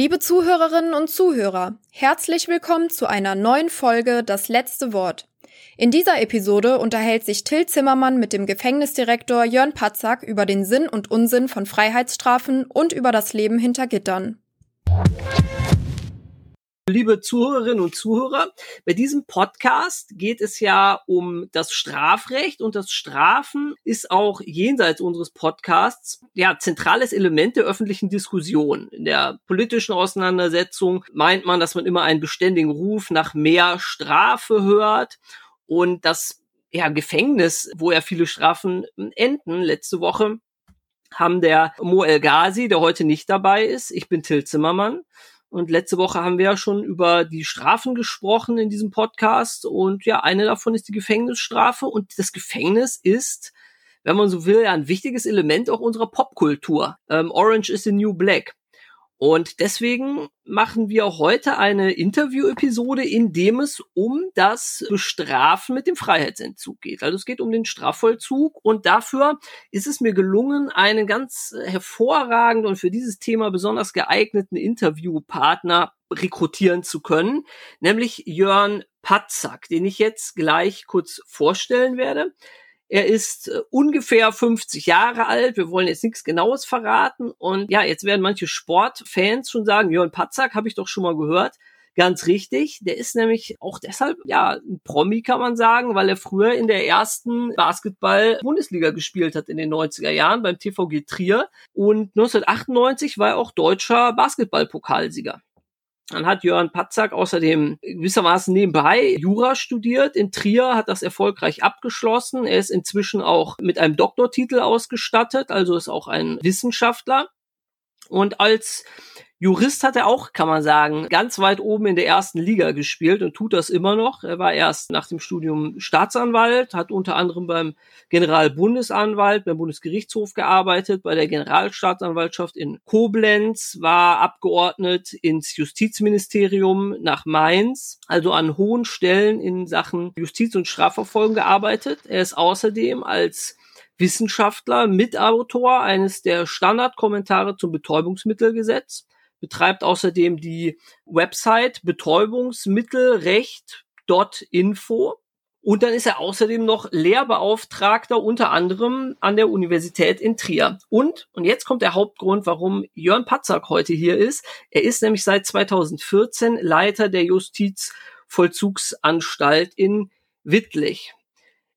Liebe Zuhörerinnen und Zuhörer, herzlich willkommen zu einer neuen Folge Das letzte Wort. In dieser Episode unterhält sich Till Zimmermann mit dem Gefängnisdirektor Jörn Patzak über den Sinn und Unsinn von Freiheitsstrafen und über das Leben hinter Gittern. Liebe Zuhörerinnen und Zuhörer, bei diesem Podcast geht es ja um das Strafrecht und das Strafen ist auch jenseits unseres Podcasts ja zentrales Element der öffentlichen Diskussion. In der politischen Auseinandersetzung meint man, dass man immer einen beständigen Ruf nach mehr Strafe hört und das ja, Gefängnis, wo ja viele Strafen enden. Letzte Woche haben der Mo El Ghazi, der heute nicht dabei ist, ich bin Till Zimmermann, und letzte Woche haben wir ja schon über die Strafen gesprochen in diesem Podcast. Und ja, eine davon ist die Gefängnisstrafe. Und das Gefängnis ist, wenn man so will, ja ein wichtiges Element auch unserer Popkultur. Ähm, Orange is the New Black. Und deswegen machen wir heute eine Interview-Episode, in dem es um das Bestrafen mit dem Freiheitsentzug geht. Also es geht um den Strafvollzug und dafür ist es mir gelungen, einen ganz hervorragenden und für dieses Thema besonders geeigneten Interviewpartner rekrutieren zu können, nämlich Jörn Patzak, den ich jetzt gleich kurz vorstellen werde. Er ist äh, ungefähr 50 Jahre alt. Wir wollen jetzt nichts Genaues verraten. Und ja, jetzt werden manche Sportfans schon sagen, Jörn Patzak habe ich doch schon mal gehört. Ganz richtig. Der ist nämlich auch deshalb, ja, ein Promi kann man sagen, weil er früher in der ersten Basketball-Bundesliga gespielt hat in den 90er Jahren beim TVG Trier. Und 1998 war er auch deutscher Basketball-Pokalsieger. Dann hat Jörn Patzak außerdem gewissermaßen nebenbei Jura studiert. In Trier hat das erfolgreich abgeschlossen. Er ist inzwischen auch mit einem Doktortitel ausgestattet, also ist auch ein Wissenschaftler. Und als Jurist hat er auch, kann man sagen, ganz weit oben in der ersten Liga gespielt und tut das immer noch. Er war erst nach dem Studium Staatsanwalt, hat unter anderem beim Generalbundesanwalt, beim Bundesgerichtshof gearbeitet, bei der Generalstaatsanwaltschaft in Koblenz, war Abgeordnet ins Justizministerium nach Mainz, also an hohen Stellen in Sachen Justiz und Strafverfolgung gearbeitet. Er ist außerdem als Wissenschaftler, Mitautor eines der Standardkommentare zum Betäubungsmittelgesetz betreibt außerdem die Website Betäubungsmittelrecht.info. Und dann ist er außerdem noch Lehrbeauftragter unter anderem an der Universität in Trier. Und, und jetzt kommt der Hauptgrund, warum Jörn Patzak heute hier ist. Er ist nämlich seit 2014 Leiter der Justizvollzugsanstalt in Wittlich.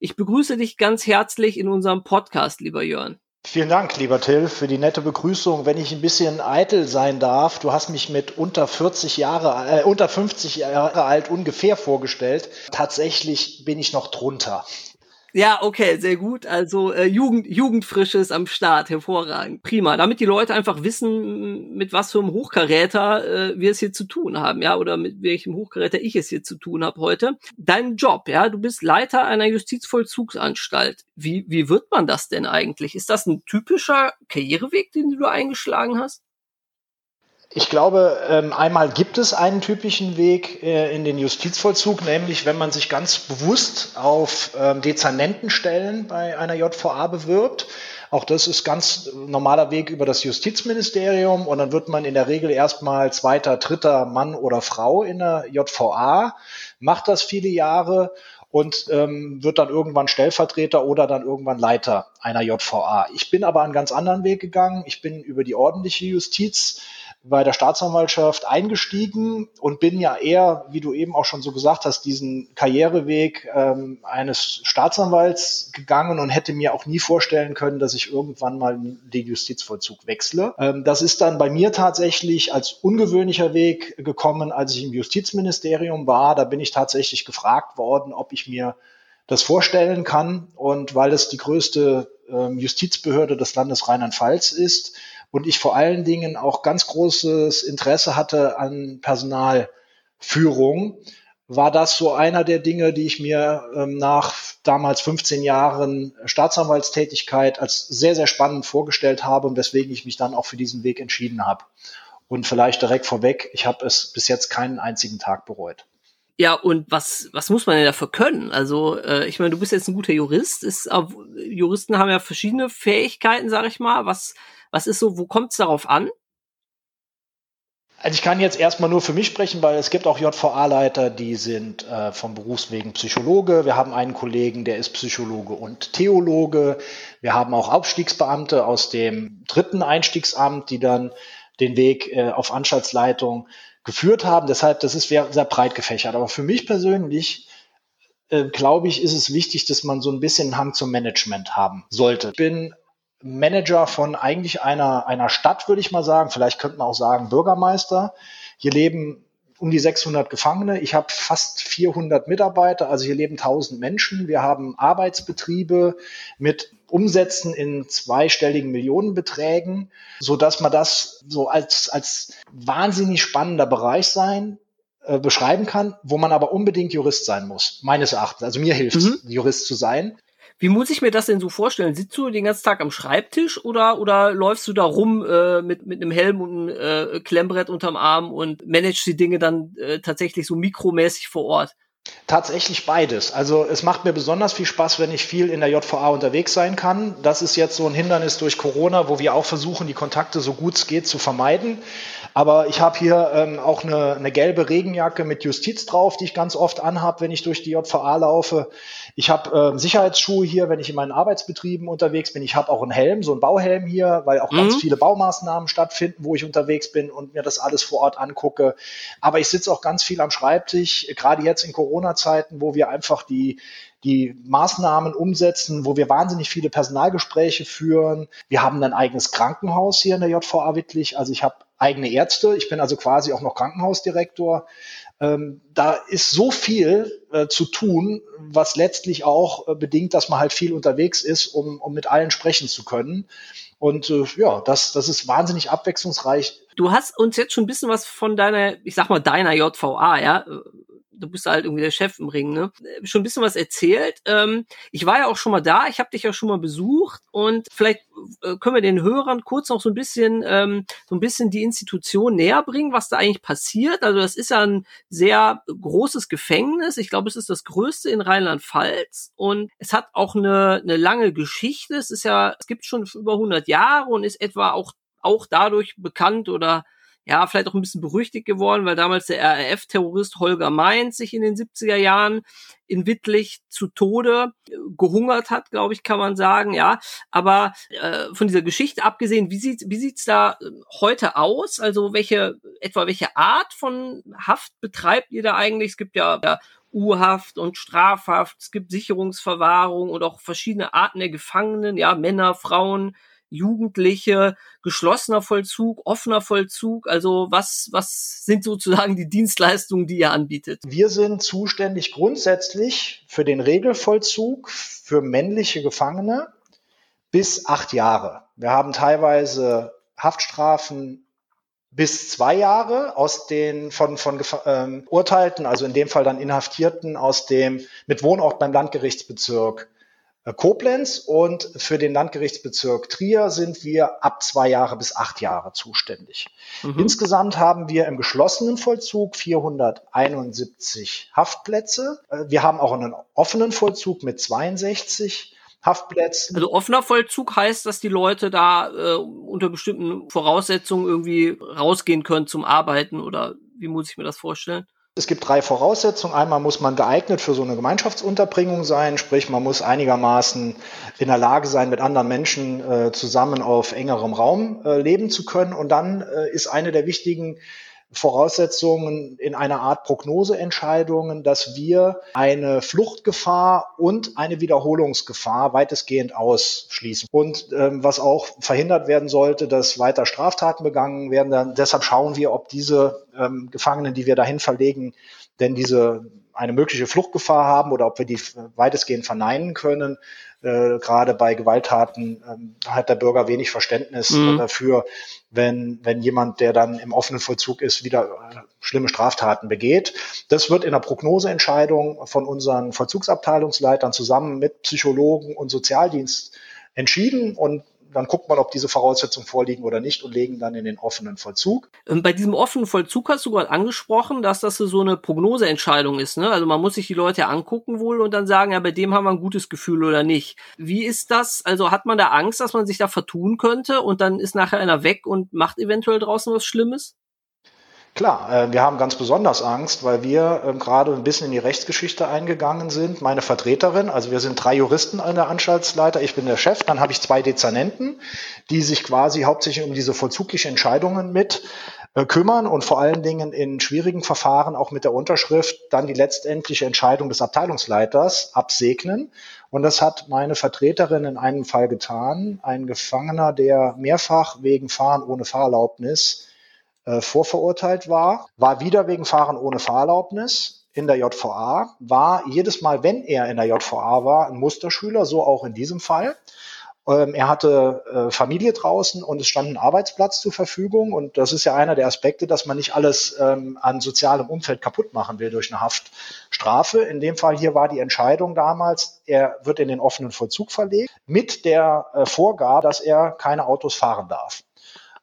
Ich begrüße dich ganz herzlich in unserem Podcast, lieber Jörn. Vielen Dank, lieber Till, für die nette Begrüßung. Wenn ich ein bisschen eitel sein darf, du hast mich mit unter 40 Jahre, äh, unter 50 Jahre alt ungefähr vorgestellt. Tatsächlich bin ich noch drunter. Ja, okay, sehr gut. Also äh, Jugend, Jugendfrisches am Start, hervorragend. Prima. Damit die Leute einfach wissen, mit was für einem Hochkaräter äh, wir es hier zu tun haben, ja, oder mit welchem Hochkaräter ich es hier zu tun habe heute. Dein Job, ja, du bist Leiter einer Justizvollzugsanstalt. Wie, wie wird man das denn eigentlich? Ist das ein typischer Karriereweg, den du eingeschlagen hast? Ich glaube, ähm, einmal gibt es einen typischen Weg äh, in den Justizvollzug, nämlich wenn man sich ganz bewusst auf ähm, Dezernentenstellen bei einer JVA bewirbt. Auch das ist ganz normaler Weg über das Justizministerium und dann wird man in der Regel erstmal zweiter, dritter Mann oder Frau in der JVA, macht das viele Jahre und ähm, wird dann irgendwann Stellvertreter oder dann irgendwann Leiter einer JVA. Ich bin aber einen ganz anderen Weg gegangen. Ich bin über die ordentliche Justiz bei der Staatsanwaltschaft eingestiegen und bin ja eher, wie du eben auch schon so gesagt hast, diesen Karriereweg ähm, eines Staatsanwalts gegangen und hätte mir auch nie vorstellen können, dass ich irgendwann mal den Justizvollzug wechsle. Ähm, das ist dann bei mir tatsächlich als ungewöhnlicher Weg gekommen, als ich im Justizministerium war. Da bin ich tatsächlich gefragt worden, ob ich mir das vorstellen kann. Und weil es die größte ähm, Justizbehörde des Landes Rheinland-Pfalz ist, und ich vor allen Dingen auch ganz großes Interesse hatte an Personalführung, war das so einer der Dinge, die ich mir ähm, nach damals 15 Jahren Staatsanwaltstätigkeit als sehr, sehr spannend vorgestellt habe und weswegen ich mich dann auch für diesen Weg entschieden habe. Und vielleicht direkt vorweg, ich habe es bis jetzt keinen einzigen Tag bereut. Ja, und was, was muss man denn dafür können? Also, äh, ich meine, du bist jetzt ein guter Jurist. Ist, äh, Juristen haben ja verschiedene Fähigkeiten, sag ich mal. Was, was ist so, wo kommt es darauf an? Also ich kann jetzt erstmal nur für mich sprechen, weil es gibt auch JVA-Leiter, die sind äh, vom Berufswegen Psychologe. Wir haben einen Kollegen, der ist Psychologe und Theologe. Wir haben auch Aufstiegsbeamte aus dem dritten Einstiegsamt, die dann den Weg äh, auf Anstaltsleitung geführt haben. Deshalb, das ist sehr, sehr breit gefächert. Aber für mich persönlich äh, glaube ich, ist es wichtig, dass man so ein bisschen Hang zum Management haben sollte. Ich bin Manager von eigentlich einer, einer Stadt, würde ich mal sagen. Vielleicht könnte man auch sagen Bürgermeister. Hier leben um die 600 Gefangene. Ich habe fast 400 Mitarbeiter, also hier leben 1000 Menschen. Wir haben Arbeitsbetriebe mit Umsätzen in zweistelligen Millionenbeträgen, so dass man das so als, als wahnsinnig spannender Bereich sein äh, beschreiben kann, wo man aber unbedingt Jurist sein muss, meines Erachtens. Also mir hilft mhm. Jurist zu sein. Wie muss ich mir das denn so vorstellen? Sitzt du den ganzen Tag am Schreibtisch oder, oder läufst du da rum äh, mit, mit einem Helm und einem äh, Klemmbrett unterm Arm und managst die Dinge dann äh, tatsächlich so mikromäßig vor Ort? Tatsächlich beides. Also es macht mir besonders viel Spaß, wenn ich viel in der JVA unterwegs sein kann. Das ist jetzt so ein Hindernis durch Corona, wo wir auch versuchen, die Kontakte so gut es geht zu vermeiden. Aber ich habe hier ähm, auch eine, eine gelbe Regenjacke mit Justiz drauf, die ich ganz oft anhabe, wenn ich durch die JVA laufe. Ich habe äh, Sicherheitsschuhe hier, wenn ich in meinen Arbeitsbetrieben unterwegs bin. Ich habe auch einen Helm, so einen Bauhelm hier, weil auch mhm. ganz viele Baumaßnahmen stattfinden, wo ich unterwegs bin und mir das alles vor Ort angucke. Aber ich sitze auch ganz viel am Schreibtisch, gerade jetzt in Corona-Zeiten, wo wir einfach die die Maßnahmen umsetzen, wo wir wahnsinnig viele Personalgespräche führen. Wir haben ein eigenes Krankenhaus hier in der JVA Wittlich. Also ich habe eigene Ärzte. Ich bin also quasi auch noch Krankenhausdirektor. Ähm, da ist so viel äh, zu tun, was letztlich auch äh, bedingt, dass man halt viel unterwegs ist, um, um mit allen sprechen zu können. Und äh, ja, das, das ist wahnsinnig abwechslungsreich. Du hast uns jetzt schon ein bisschen was von deiner, ich sag mal, deiner JVA, ja, du bist halt irgendwie der Chef im Ring, ne? Schon ein bisschen was erzählt. Ähm, ich war ja auch schon mal da, ich habe dich ja schon mal besucht und vielleicht äh, können wir den Hörern kurz noch so ein bisschen, ähm, so ein bisschen die Institution näher bringen, was da eigentlich passiert. Also das ist ja ein sehr großes Gefängnis. Ich glaube, es ist das größte in Rheinland-Pfalz und es hat auch eine, eine lange Geschichte. Es ist ja, es gibt schon über 100 Jahre und ist etwa auch auch dadurch bekannt oder ja, vielleicht auch ein bisschen berüchtigt geworden, weil damals der RAF-Terrorist Holger Mainz sich in den 70er Jahren in Wittlich zu Tode äh, gehungert hat, glaube ich, kann man sagen, ja. Aber äh, von dieser Geschichte abgesehen, wie sieht wie sieht's da äh, heute aus? Also welche etwa welche Art von Haft betreibt ihr da eigentlich? Es gibt ja, ja U-Haft und Strafhaft, es gibt Sicherungsverwahrung und auch verschiedene Arten der Gefangenen, ja, Männer, Frauen, Jugendliche, geschlossener Vollzug, offener Vollzug? Also was, was sind sozusagen die Dienstleistungen, die ihr anbietet? Wir sind zuständig grundsätzlich für den Regelvollzug für männliche Gefangene bis acht Jahre. Wir haben teilweise Haftstrafen bis zwei Jahre aus den von von ähm, Urteilten, also in dem Fall dann Inhaftierten aus dem mit Wohnort beim Landgerichtsbezirk Koblenz und für den Landgerichtsbezirk Trier sind wir ab zwei Jahre bis acht Jahre zuständig. Mhm. Insgesamt haben wir im geschlossenen Vollzug 471 Haftplätze. Äh, wir haben auch einen offenen Vollzug mit 62 Haftplätzen. Also offener Vollzug heißt, dass die Leute da äh, unter bestimmten Voraussetzungen irgendwie rausgehen können zum Arbeiten oder wie muss ich mir das vorstellen? Es gibt drei Voraussetzungen. Einmal muss man geeignet für so eine Gemeinschaftsunterbringung sein, sprich man muss einigermaßen in der Lage sein, mit anderen Menschen äh, zusammen auf engerem Raum äh, leben zu können. Und dann äh, ist eine der wichtigen Voraussetzungen in einer Art Prognoseentscheidungen, dass wir eine Fluchtgefahr und eine Wiederholungsgefahr weitestgehend ausschließen. Und ähm, was auch verhindert werden sollte, dass weiter Straftaten begangen werden. Dann, deshalb schauen wir, ob diese ähm, Gefangenen, die wir dahin verlegen, denn diese eine mögliche Fluchtgefahr haben oder ob wir die weitestgehend verneinen können. Äh, gerade bei Gewalttaten äh, hat der Bürger wenig Verständnis mhm. dafür, wenn, wenn jemand, der dann im offenen Vollzug ist, wieder äh, schlimme Straftaten begeht. Das wird in der Prognoseentscheidung von unseren Vollzugsabteilungsleitern zusammen mit Psychologen und Sozialdienst entschieden und dann guckt man, ob diese Voraussetzungen vorliegen oder nicht und legen dann in den offenen Vollzug. Ähm, bei diesem offenen Vollzug hast du gerade angesprochen, dass das so eine Prognoseentscheidung ist. Ne? Also man muss sich die Leute angucken wohl und dann sagen, ja, bei dem haben wir ein gutes Gefühl oder nicht. Wie ist das? Also hat man da Angst, dass man sich da vertun könnte und dann ist nachher einer weg und macht eventuell draußen was Schlimmes? Klar, äh, wir haben ganz besonders Angst, weil wir ähm, gerade ein bisschen in die Rechtsgeschichte eingegangen sind. Meine Vertreterin, also wir sind drei Juristen an der Anstaltsleiter, ich bin der Chef, dann habe ich zwei Dezernenten, die sich quasi hauptsächlich um diese vollzugliche Entscheidungen mit äh, kümmern und vor allen Dingen in schwierigen Verfahren auch mit der Unterschrift dann die letztendliche Entscheidung des Abteilungsleiters absegnen. Und das hat meine Vertreterin in einem Fall getan. Ein Gefangener, der mehrfach wegen Fahren ohne Fahrerlaubnis äh, vorverurteilt war, war wieder wegen Fahren ohne Fahrerlaubnis in der JVA, war jedes Mal, wenn er in der JVA war, ein Musterschüler, so auch in diesem Fall. Ähm, er hatte äh, Familie draußen und es stand ein Arbeitsplatz zur Verfügung. Und das ist ja einer der Aspekte, dass man nicht alles ähm, an sozialem Umfeld kaputt machen will durch eine Haftstrafe. In dem Fall hier war die Entscheidung damals, er wird in den offenen Vollzug verlegt mit der äh, Vorgabe, dass er keine Autos fahren darf.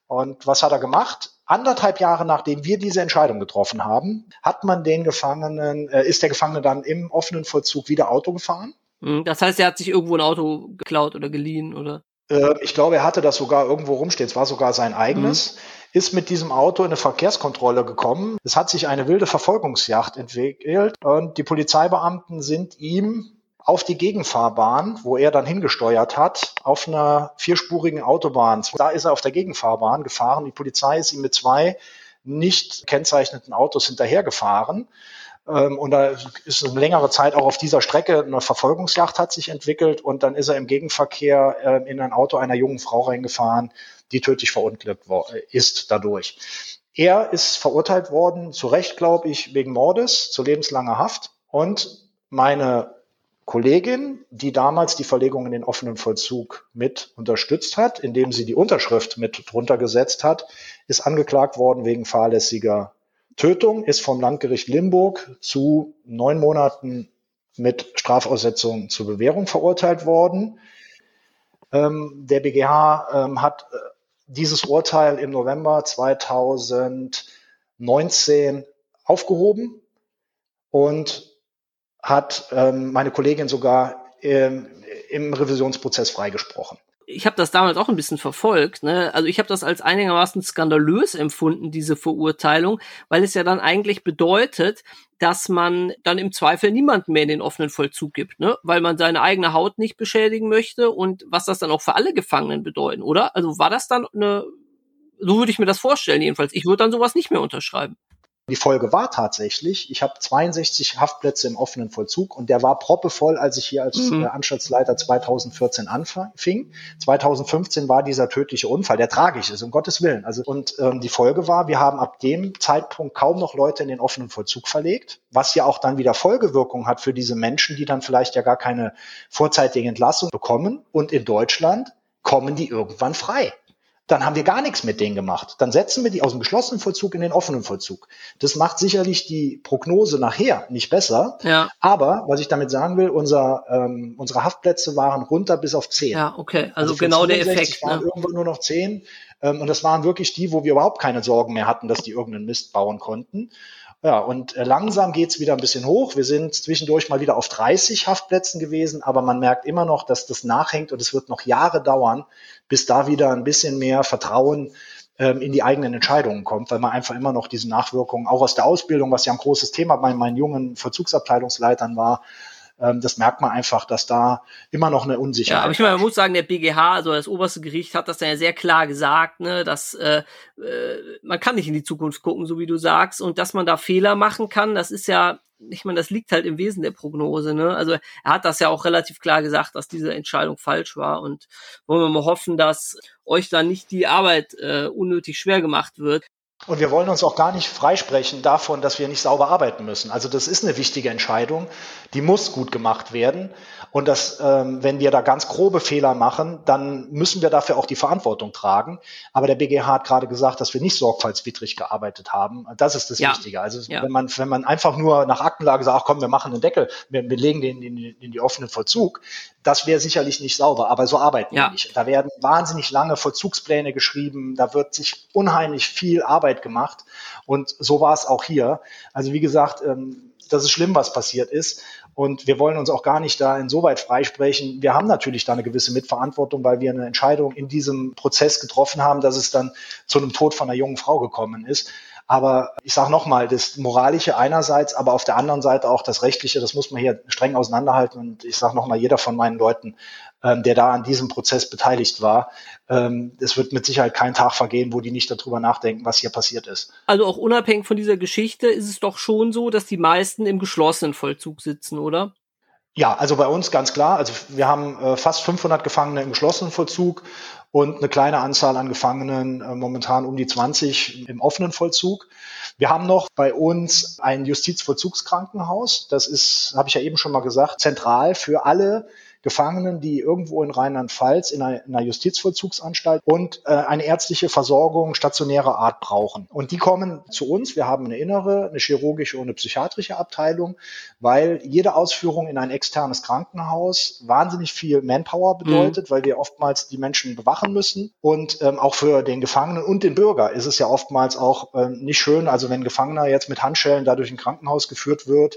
Und was hat er gemacht? Anderthalb Jahre nachdem wir diese Entscheidung getroffen haben, hat man den Gefangenen, äh, ist der Gefangene dann im offenen Vollzug wieder Auto gefahren. Hm, das heißt, er hat sich irgendwo ein Auto geklaut oder geliehen, oder? Äh, ich glaube, er hatte das sogar irgendwo rumstehen. Es war sogar sein eigenes. Mhm. Ist mit diesem Auto in eine Verkehrskontrolle gekommen. Es hat sich eine wilde Verfolgungsjacht entwickelt und die Polizeibeamten sind ihm auf die Gegenfahrbahn, wo er dann hingesteuert hat, auf einer vierspurigen Autobahn. Da ist er auf der Gegenfahrbahn gefahren. Die Polizei ist ihm mit zwei nicht kennzeichneten Autos hinterhergefahren. Ähm, und da ist eine längere Zeit auch auf dieser Strecke eine Verfolgungsjagd hat sich entwickelt und dann ist er im Gegenverkehr ähm, in ein Auto einer jungen Frau reingefahren, die tödlich verunglückt ist dadurch. Er ist verurteilt worden, zu Recht glaube ich, wegen Mordes zu lebenslanger Haft und meine Kollegin, die damals die Verlegung in den offenen Vollzug mit unterstützt hat, indem sie die Unterschrift mit drunter gesetzt hat, ist angeklagt worden wegen fahrlässiger Tötung, ist vom Landgericht Limburg zu neun Monaten mit Strafaussetzung zur Bewährung verurteilt worden. Ähm, der BGH ähm, hat äh, dieses Urteil im November 2019 aufgehoben und hat ähm, meine Kollegin sogar ähm, im Revisionsprozess freigesprochen. Ich habe das damals auch ein bisschen verfolgt. Ne? Also ich habe das als einigermaßen skandalös empfunden, diese Verurteilung, weil es ja dann eigentlich bedeutet, dass man dann im Zweifel niemanden mehr in den offenen Vollzug gibt, ne? weil man seine eigene Haut nicht beschädigen möchte und was das dann auch für alle Gefangenen bedeuten, oder? Also war das dann eine, so würde ich mir das vorstellen jedenfalls. Ich würde dann sowas nicht mehr unterschreiben. Die Folge war tatsächlich, ich habe 62 Haftplätze im offenen Vollzug und der war proppevoll, als ich hier als mhm. Anstaltsleiter 2014 anfing. 2015 war dieser tödliche Unfall, der tragisch ist, um Gottes Willen. Also und ähm, die Folge war, wir haben ab dem Zeitpunkt kaum noch Leute in den offenen Vollzug verlegt, was ja auch dann wieder Folgewirkung hat für diese Menschen, die dann vielleicht ja gar keine vorzeitige Entlassung bekommen. Und in Deutschland kommen die irgendwann frei dann haben wir gar nichts mit denen gemacht. Dann setzen wir die aus dem geschlossenen Vollzug in den offenen Vollzug. Das macht sicherlich die Prognose nachher nicht besser. Ja. Aber was ich damit sagen will, unser, ähm, unsere Haftplätze waren runter bis auf zehn. Ja, okay. Also, also genau der Effekt. waren ne? irgendwo nur noch zehn. Ähm, und das waren wirklich die, wo wir überhaupt keine Sorgen mehr hatten, dass die irgendeinen Mist bauen konnten. Ja, und äh, langsam geht's wieder ein bisschen hoch. Wir sind zwischendurch mal wieder auf 30 Haftplätzen gewesen, aber man merkt immer noch, dass das nachhängt und es wird noch Jahre dauern, bis da wieder ein bisschen mehr Vertrauen ähm, in die eigenen Entscheidungen kommt, weil man einfach immer noch diese Nachwirkungen, auch aus der Ausbildung, was ja ein großes Thema bei meinen jungen Verzugsabteilungsleitern war, ähm, das merkt man einfach, dass da immer noch eine Unsicherheit. Ja, aber ich meine, man muss sagen, der BGH, also das oberste Gericht, hat das dann ja sehr klar gesagt, ne, dass äh, äh, man kann nicht in die Zukunft gucken, so wie du sagst, und dass man da Fehler machen kann, das ist ja ich meine, das liegt halt im Wesen der Prognose. Ne? Also er hat das ja auch relativ klar gesagt, dass diese Entscheidung falsch war und wollen wir mal hoffen, dass euch da nicht die Arbeit äh, unnötig schwer gemacht wird. Und wir wollen uns auch gar nicht freisprechen davon, dass wir nicht sauber arbeiten müssen. Also das ist eine wichtige Entscheidung, die muss gut gemacht werden. Und dass, ähm, wenn wir da ganz grobe Fehler machen, dann müssen wir dafür auch die Verantwortung tragen. Aber der BGH hat gerade gesagt, dass wir nicht sorgfaltswidrig gearbeitet haben. Das ist das ja. Wichtige. Also ja. wenn man wenn man einfach nur nach Aktenlage sagt, ach komm, wir machen einen Deckel, wir, wir legen den in, in die offenen Vollzug, das wäre sicherlich nicht sauber. Aber so arbeiten ja. wir nicht. Da werden wahnsinnig lange Vollzugspläne geschrieben. Da wird sich unheimlich viel Arbeit gemacht. Und so war es auch hier. Also wie gesagt, ähm, das ist schlimm, was passiert ist. Und wir wollen uns auch gar nicht da insoweit freisprechen. Wir haben natürlich da eine gewisse Mitverantwortung, weil wir eine Entscheidung in diesem Prozess getroffen haben, dass es dann zu einem Tod von einer jungen Frau gekommen ist. Aber ich sage nochmal, das Moralische einerseits, aber auf der anderen Seite auch das Rechtliche, das muss man hier streng auseinanderhalten. Und ich sage nochmal, jeder von meinen Leuten, ähm, der da an diesem Prozess beteiligt war, ähm, es wird mit Sicherheit kein Tag vergehen, wo die nicht darüber nachdenken, was hier passiert ist. Also auch unabhängig von dieser Geschichte ist es doch schon so, dass die meisten im geschlossenen Vollzug sitzen, oder? Ja, also bei uns ganz klar. Also wir haben äh, fast 500 Gefangene im geschlossenen Vollzug und eine kleine Anzahl an Gefangenen, äh, momentan um die 20 im offenen Vollzug. Wir haben noch bei uns ein Justizvollzugskrankenhaus. Das ist, habe ich ja eben schon mal gesagt, zentral für alle Gefangenen, die irgendwo in Rheinland-Pfalz in einer, Justizvollzugsanstalt und äh, eine ärztliche Versorgung stationärer Art brauchen. Und die kommen zu uns. Wir haben eine innere, eine chirurgische und eine psychiatrische Abteilung, weil jede Ausführung in ein externes Krankenhaus wahnsinnig viel Manpower bedeutet, mhm. weil wir oftmals die Menschen bewachen müssen. Und ähm, auch für den Gefangenen und den Bürger ist es ja oftmals auch ähm, nicht schön. Also wenn ein Gefangener jetzt mit Handschellen da durch ein Krankenhaus geführt wird,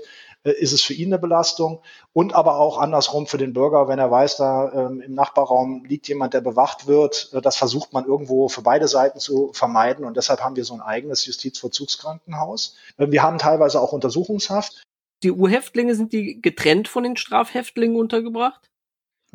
ist es für ihn eine Belastung und aber auch andersrum für den Bürger, wenn er weiß, da ähm, im Nachbarraum liegt jemand, der bewacht wird. Äh, das versucht man irgendwo für beide Seiten zu vermeiden und deshalb haben wir so ein eigenes Justizvollzugskrankenhaus. Äh, wir haben teilweise auch Untersuchungshaft. Die U-Häftlinge sind die getrennt von den Strafhäftlingen untergebracht?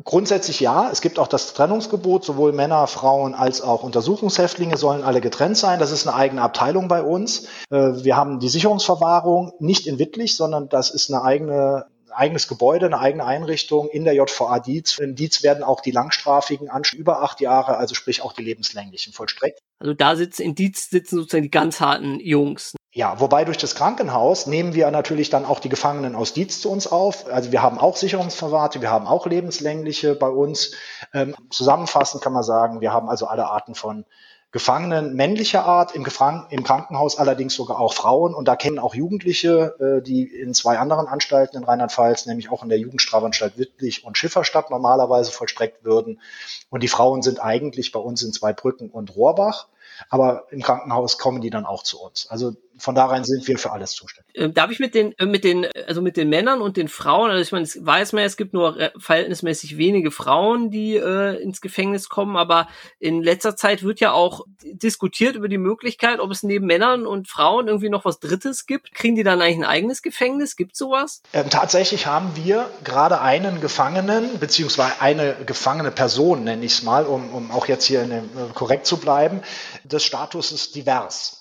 Grundsätzlich ja. Es gibt auch das Trennungsgebot. Sowohl Männer, Frauen als auch Untersuchungshäftlinge sollen alle getrennt sein. Das ist eine eigene Abteilung bei uns. Äh, wir haben die Sicherungsverwahrung nicht in Wittlich, sondern das ist eine eigene eigenes Gebäude, eine eigene Einrichtung in der JVA Dietz. In Dietz werden auch die langstrafigen Anstalten über acht Jahre, also sprich auch die lebenslänglichen vollstreckt. Also da sitzen in Dietz sitzen sozusagen die ganz harten Jungs. Ja, wobei durch das Krankenhaus nehmen wir natürlich dann auch die Gefangenen aus Dietz zu uns auf. Also wir haben auch Sicherungsverwahrte, wir haben auch lebenslängliche bei uns. Ähm, zusammenfassend kann man sagen, wir haben also alle Arten von Gefangenen männlicher Art, im, im Krankenhaus allerdings sogar auch Frauen. Und da kennen auch Jugendliche, äh, die in zwei anderen Anstalten in Rheinland-Pfalz, nämlich auch in der Jugendstrafanstalt Wittlich und Schifferstadt normalerweise vollstreckt würden. Und die Frauen sind eigentlich bei uns in Zweibrücken und Rohrbach. Aber im Krankenhaus kommen die dann auch zu uns. Also von darein sind wir für alles zuständig. Ähm, darf ich mit den, äh, mit den, also mit den Männern und den Frauen, also ich meine, es weiß man, es gibt nur äh, verhältnismäßig wenige Frauen, die äh, ins Gefängnis kommen, aber in letzter Zeit wird ja auch diskutiert über die Möglichkeit, ob es neben Männern und Frauen irgendwie noch was Drittes gibt. Kriegen die dann eigentlich ein eigenes Gefängnis? Gibt sowas? Ähm, tatsächlich haben wir gerade einen Gefangenen, beziehungsweise eine gefangene Person, nenne ich es mal, um, um auch jetzt hier dem, äh, korrekt zu bleiben, des Status divers.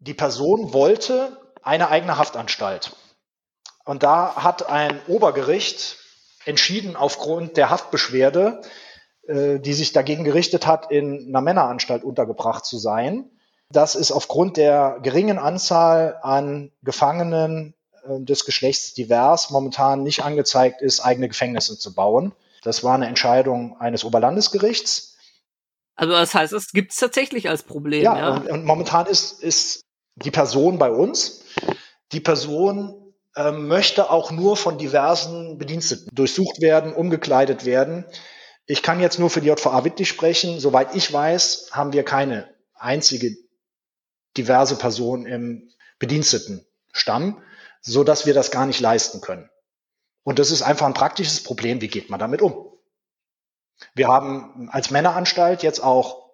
Die Person wollte eine eigene Haftanstalt. Und da hat ein Obergericht entschieden aufgrund der Haftbeschwerde, äh, die sich dagegen gerichtet hat, in einer Männeranstalt untergebracht zu sein, dass es aufgrund der geringen Anzahl an Gefangenen äh, des Geschlechts divers momentan nicht angezeigt ist, eigene Gefängnisse zu bauen. Das war eine Entscheidung eines Oberlandesgerichts. Also das heißt, es gibt es tatsächlich als Problem. Ja, ja. Und, und, momentan ist, ist die Person bei uns. Die Person äh, möchte auch nur von diversen Bediensteten durchsucht werden, umgekleidet werden. Ich kann jetzt nur für die JVA Wittlich sprechen. Soweit ich weiß, haben wir keine einzige diverse Person im Bedienstetenstamm, so dass wir das gar nicht leisten können. Und das ist einfach ein praktisches Problem. Wie geht man damit um? Wir haben als Männeranstalt jetzt auch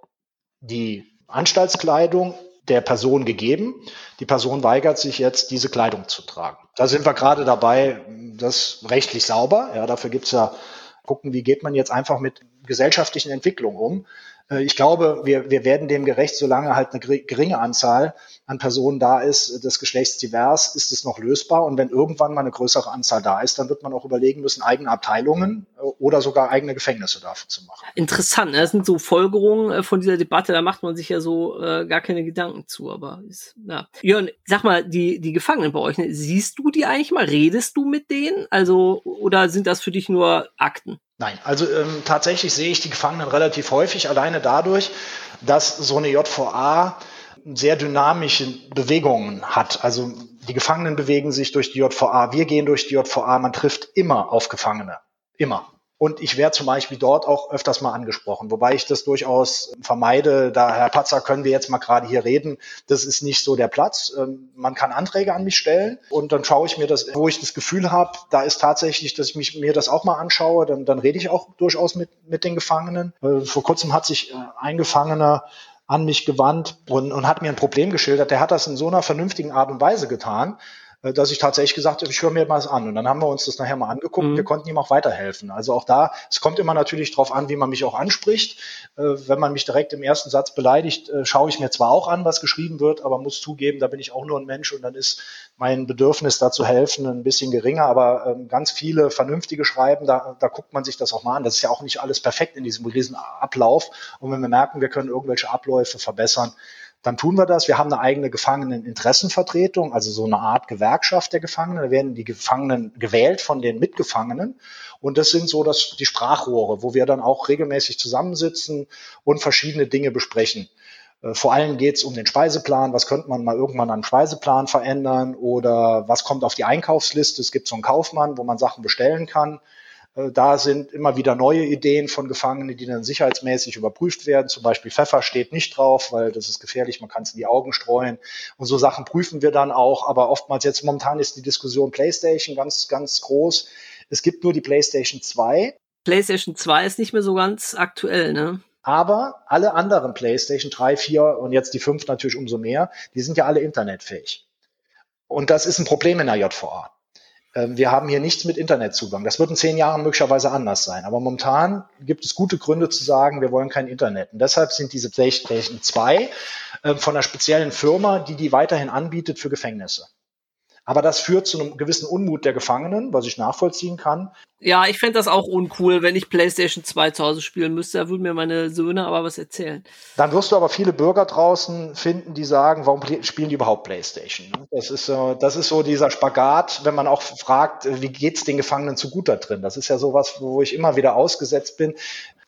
die Anstaltskleidung der Person gegeben. Die Person weigert sich jetzt, diese Kleidung zu tragen. Da sind wir gerade dabei, das rechtlich sauber. Ja, dafür gibt's ja gucken, wie geht man jetzt einfach mit gesellschaftlichen Entwicklungen um. Äh, ich glaube, wir, wir werden dem gerecht, solange halt eine geringe Anzahl an Personen da ist, des Geschlechts divers, ist es noch lösbar. Und wenn irgendwann mal eine größere Anzahl da ist, dann wird man auch überlegen müssen, eigene Abteilungen äh, oder sogar eigene Gefängnisse dafür zu machen. Interessant, ne? das sind so Folgerungen äh, von dieser Debatte, da macht man sich ja so äh, gar keine Gedanken zu. Aber ist, ja. Jörn, sag mal, die, die Gefangenen bei euch, ne? siehst du die eigentlich mal? Redest du mit denen? Also, oder sind das für dich nur Akten? Nein, also ähm, tatsächlich sehe ich die Gefangenen relativ häufig, alleine dadurch, dass so eine JVA sehr dynamische Bewegungen hat. Also die Gefangenen bewegen sich durch die JVA, wir gehen durch die JVA, man trifft immer auf Gefangene. Immer. Und ich werde zum Beispiel dort auch öfters mal angesprochen, wobei ich das durchaus vermeide. Da, Herr Patzer, können wir jetzt mal gerade hier reden. Das ist nicht so der Platz. Ähm, man kann Anträge an mich stellen und dann schaue ich mir das, wo ich das Gefühl habe, da ist tatsächlich, dass ich mich, mir das auch mal anschaue, dann, dann rede ich auch durchaus mit, mit den Gefangenen. Äh, vor kurzem hat sich äh, ein Gefangener an mich gewandt und, und hat mir ein Problem geschildert. Der hat das in so einer vernünftigen Art und Weise getan, dass ich tatsächlich gesagt habe, ich höre mir mal das an. Und dann haben wir uns das nachher mal angeguckt. Mhm. Wir konnten ihm auch weiterhelfen. Also auch da, es kommt immer natürlich darauf an, wie man mich auch anspricht. Äh, wenn man mich direkt im ersten Satz beleidigt, äh, schaue ich mir zwar auch an, was geschrieben wird, aber muss zugeben, da bin ich auch nur ein Mensch und dann ist mein Bedürfnis da zu helfen ein bisschen geringer. Aber ähm, ganz viele vernünftige Schreiben, da, da guckt man sich das auch mal an. Das ist ja auch nicht alles perfekt in diesem riesen Ablauf. Und wenn wir merken, wir können irgendwelche Abläufe verbessern, dann tun wir das. Wir haben eine eigene Gefangeneninteressenvertretung, also so eine Art Gewerkschaft der Gefangenen. Da werden die Gefangenen gewählt von den Mitgefangenen. Und das sind so dass die Sprachrohre, wo wir dann auch regelmäßig zusammensitzen und verschiedene Dinge besprechen. Äh, vor allem geht es um den Speiseplan. Was könnte man mal irgendwann an Speiseplan verändern? Oder was kommt auf die Einkaufsliste? Es gibt so einen Kaufmann, wo man Sachen bestellen kann. Äh, da sind immer wieder neue Ideen von Gefangenen, die dann sicherheitsmäßig überprüft werden. Zum Beispiel Pfeffer steht nicht drauf, weil das ist gefährlich, man kann es in die Augen streuen. Und so Sachen prüfen wir dann auch. Aber oftmals jetzt momentan ist die Diskussion PlayStation ganz, ganz groß. Es gibt nur die PlayStation 2. PlayStation 2 ist nicht mehr so ganz aktuell, ne? Aber alle anderen PlayStation 3, 4 und jetzt die 5 natürlich umso mehr, die sind ja alle internetfähig. Und das ist ein Problem in der JVA. Ähm, wir haben hier nichts mit Internetzugang. Das wird in zehn Jahren möglicherweise anders sein. Aber momentan gibt es gute Gründe zu sagen, wir wollen kein Internet. Und deshalb sind diese PlayStation 2 ähm, von einer speziellen Firma, die die weiterhin anbietet für Gefängnisse. Aber das führt zu einem gewissen Unmut der Gefangenen, was ich nachvollziehen kann. Ja, ich fände das auch uncool, wenn ich PlayStation 2 zu Hause spielen müsste. Da würden mir meine Söhne aber was erzählen. Dann wirst du aber viele Bürger draußen finden, die sagen, warum spielen die überhaupt PlayStation? Das ist, so, das ist so dieser Spagat, wenn man auch fragt, wie geht's den Gefangenen zu gut da drin? Das ist ja sowas, wo ich immer wieder ausgesetzt bin.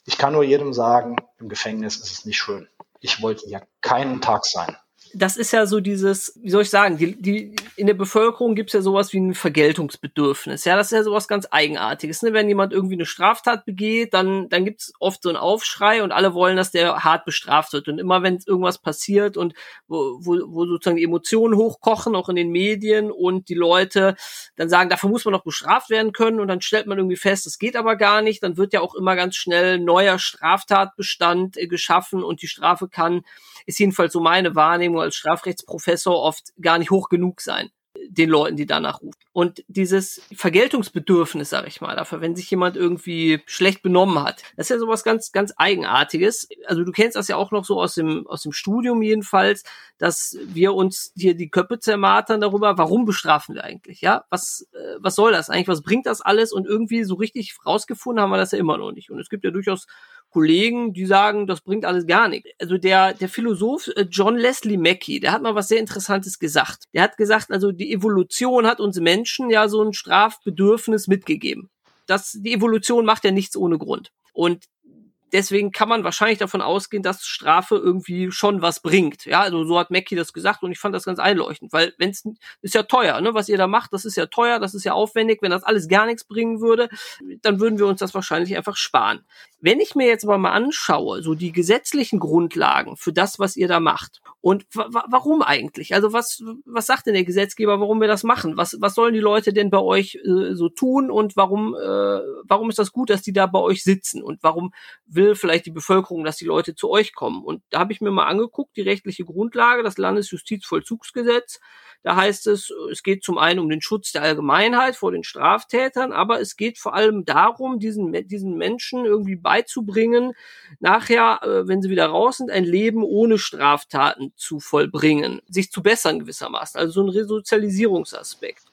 Ich kann nur jedem sagen, im Gefängnis ist es nicht schön. Ich wollte ja keinen Tag sein das ist ja so dieses, wie soll ich sagen, die, die, in der Bevölkerung gibt's ja sowas wie ein Vergeltungsbedürfnis. Ja, das ist ja sowas ganz Eigenartiges. Ne? Wenn jemand irgendwie eine Straftat begeht, dann, dann gibt's oft so einen Aufschrei und alle wollen, dass der hart bestraft wird. Und immer wenn irgendwas passiert und wo, wo, wo sozusagen die Emotionen hochkochen, auch in den Medien und die Leute dann sagen, dafür muss man doch bestraft werden können und dann stellt man irgendwie fest, das geht aber gar nicht, dann wird ja auch immer ganz schnell neuer Straftatbestand äh, geschaffen und die Strafe kann, ist jedenfalls so meine Wahrnehmung als Strafrechtsprofessor oft gar nicht hoch genug sein den Leuten, die danach rufen. Und dieses Vergeltungsbedürfnis, sag ich mal, dafür, wenn sich jemand irgendwie schlecht benommen hat, das ist ja sowas ganz, ganz Eigenartiges. Also du kennst das ja auch noch so aus dem, aus dem Studium jedenfalls, dass wir uns hier die Köpfe zermartern darüber, warum bestrafen wir eigentlich, ja? Was, äh, was soll das eigentlich? Was bringt das alles? Und irgendwie so richtig rausgefunden haben wir das ja immer noch nicht. Und es gibt ja durchaus Kollegen, die sagen, das bringt alles gar nichts. Also der, der Philosoph äh, John Leslie Mackey, der hat mal was sehr Interessantes gesagt. Der hat gesagt, also die Evolution hat uns Menschen ja so ein Strafbedürfnis mitgegeben. Das, die Evolution macht ja nichts ohne Grund. Und deswegen kann man wahrscheinlich davon ausgehen, dass Strafe irgendwie schon was bringt. Ja, also so hat Mackie das gesagt und ich fand das ganz einleuchtend, weil wenn es ist ja teuer, ne, was ihr da macht, das ist ja teuer, das ist ja aufwendig. Wenn das alles gar nichts bringen würde, dann würden wir uns das wahrscheinlich einfach sparen. Wenn ich mir jetzt aber mal anschaue, so die gesetzlichen Grundlagen für das, was ihr da macht und warum eigentlich? Also was was sagt denn der Gesetzgeber, warum wir das machen? Was was sollen die Leute denn bei euch äh, so tun und warum äh, warum ist das gut, dass die da bei euch sitzen und warum will vielleicht die Bevölkerung, dass die Leute zu euch kommen. Und da habe ich mir mal angeguckt, die rechtliche Grundlage, das Landesjustizvollzugsgesetz. Da heißt es, es geht zum einen um den Schutz der Allgemeinheit vor den Straftätern, aber es geht vor allem darum, diesen, diesen Menschen irgendwie beizubringen, nachher, äh, wenn sie wieder raus sind, ein Leben ohne Straftaten zu vollbringen, sich zu bessern gewissermaßen. Also so ein Resozialisierungsaspekt.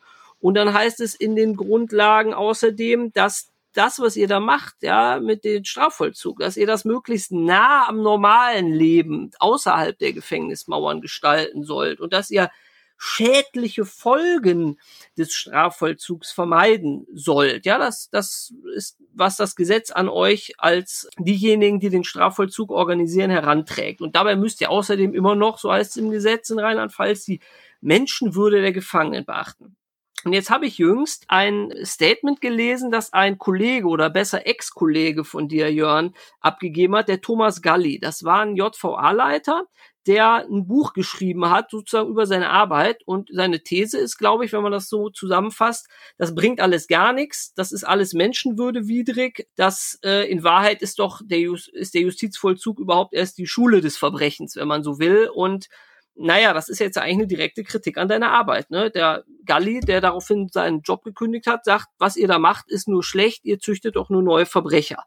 Und dann heißt es in den Grundlagen außerdem, dass das, was ihr da macht, ja, mit dem Strafvollzug, dass ihr das möglichst nah am normalen Leben außerhalb der Gefängnismauern gestalten sollt und dass ihr schädliche Folgen des Strafvollzugs vermeiden sollt. Ja, das, das ist, was das Gesetz an euch als diejenigen, die den Strafvollzug organisieren, heranträgt. Und dabei müsst ihr außerdem immer noch, so heißt es im Gesetz in Rheinland-Pfalz, die Menschenwürde der Gefangenen beachten. Und jetzt habe ich jüngst ein Statement gelesen, das ein Kollege oder besser Ex-Kollege von dir, Jörn, abgegeben hat, der Thomas Galli. Das war ein JVA-Leiter, der ein Buch geschrieben hat, sozusagen über seine Arbeit. Und seine These ist, glaube ich, wenn man das so zusammenfasst, das bringt alles gar nichts, das ist alles menschenwürdewidrig, das äh, in Wahrheit ist doch der, Just ist der Justizvollzug überhaupt erst die Schule des Verbrechens, wenn man so will. Und naja, das ist jetzt eigentlich eine direkte Kritik an deiner Arbeit. Ne? Der Galli, der daraufhin seinen Job gekündigt hat, sagt, was ihr da macht, ist nur schlecht, ihr züchtet auch nur neue Verbrecher.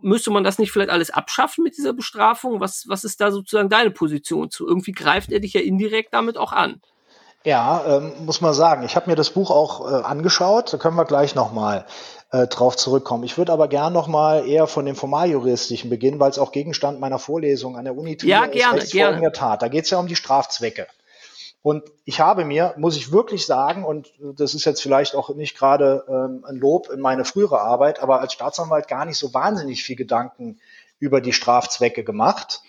Müsste man das nicht vielleicht alles abschaffen mit dieser Bestrafung? Was, was ist da sozusagen deine Position zu? Irgendwie greift er dich ja indirekt damit auch an. Ja, ähm, muss man sagen. Ich habe mir das Buch auch äh, angeschaut. Da können wir gleich nochmal äh, drauf zurückkommen. Ich würde aber gern nochmal eher von dem formaljuristischen beginnen, weil es auch Gegenstand meiner Vorlesung an der Uni ja, ist. Gerne, gerne. Tat. Da geht es ja um die Strafzwecke. Und ich habe mir, muss ich wirklich sagen, und das ist jetzt vielleicht auch nicht gerade ähm, ein Lob in meine frühere Arbeit, aber als Staatsanwalt gar nicht so wahnsinnig viel Gedanken über die Strafzwecke gemacht.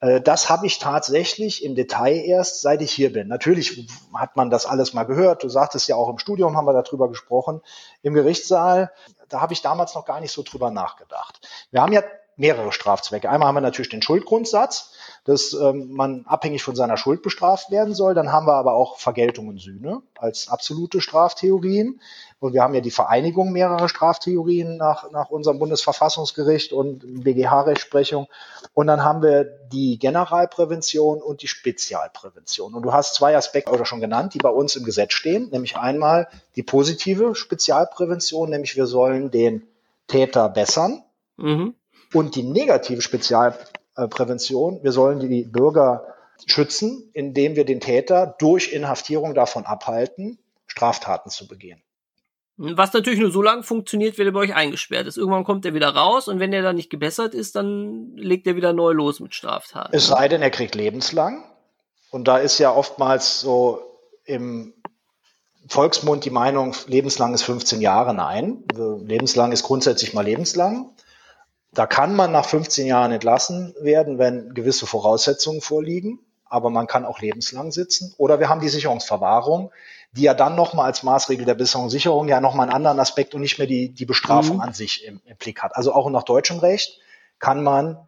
Äh, das habe ich tatsächlich im Detail erst, seit ich hier bin. Natürlich hat man das alles mal gehört. Du sagtest ja auch im Studium haben wir darüber gesprochen. Im Gerichtssaal, da habe ich damals noch gar nicht so drüber nachgedacht. Wir haben ja mehrere Strafzwecke. Einmal haben wir natürlich den Schuldgrundsatz, dass ähm, man abhängig von seiner Schuld bestraft werden soll. Dann haben wir aber auch Vergeltung und Sühne als absolute Straftheorien. Und wir haben ja die Vereinigung mehrerer Straftheorien nach, nach unserem Bundesverfassungsgericht und BGH-Rechtsprechung. Und dann haben wir die Generalprävention und die Spezialprävention. Und du hast zwei Aspekte oder schon genannt, die bei uns im Gesetz stehen, nämlich einmal die positive Spezialprävention, nämlich wir sollen den Täter bessern. Mhm. Und die negative Spezialprävention, wir sollen die Bürger schützen, indem wir den Täter durch Inhaftierung davon abhalten, Straftaten zu begehen. Was natürlich nur so lange funktioniert, wenn er bei euch eingesperrt ist. Irgendwann kommt er wieder raus und wenn er dann nicht gebessert ist, dann legt er wieder neu los mit Straftaten. Es sei denn, er kriegt lebenslang. Und da ist ja oftmals so im Volksmund die Meinung, lebenslang ist 15 Jahre. Nein, lebenslang ist grundsätzlich mal lebenslang. Da kann man nach 15 Jahren entlassen werden, wenn gewisse Voraussetzungen vorliegen. Aber man kann auch lebenslang sitzen. Oder wir haben die Sicherungsverwahrung die ja dann nochmal als Maßregel der besseren Sicherung ja nochmal einen anderen Aspekt und nicht mehr die, die Bestrafung mhm. an sich im, im Blick hat. Also auch nach deutschem Recht kann man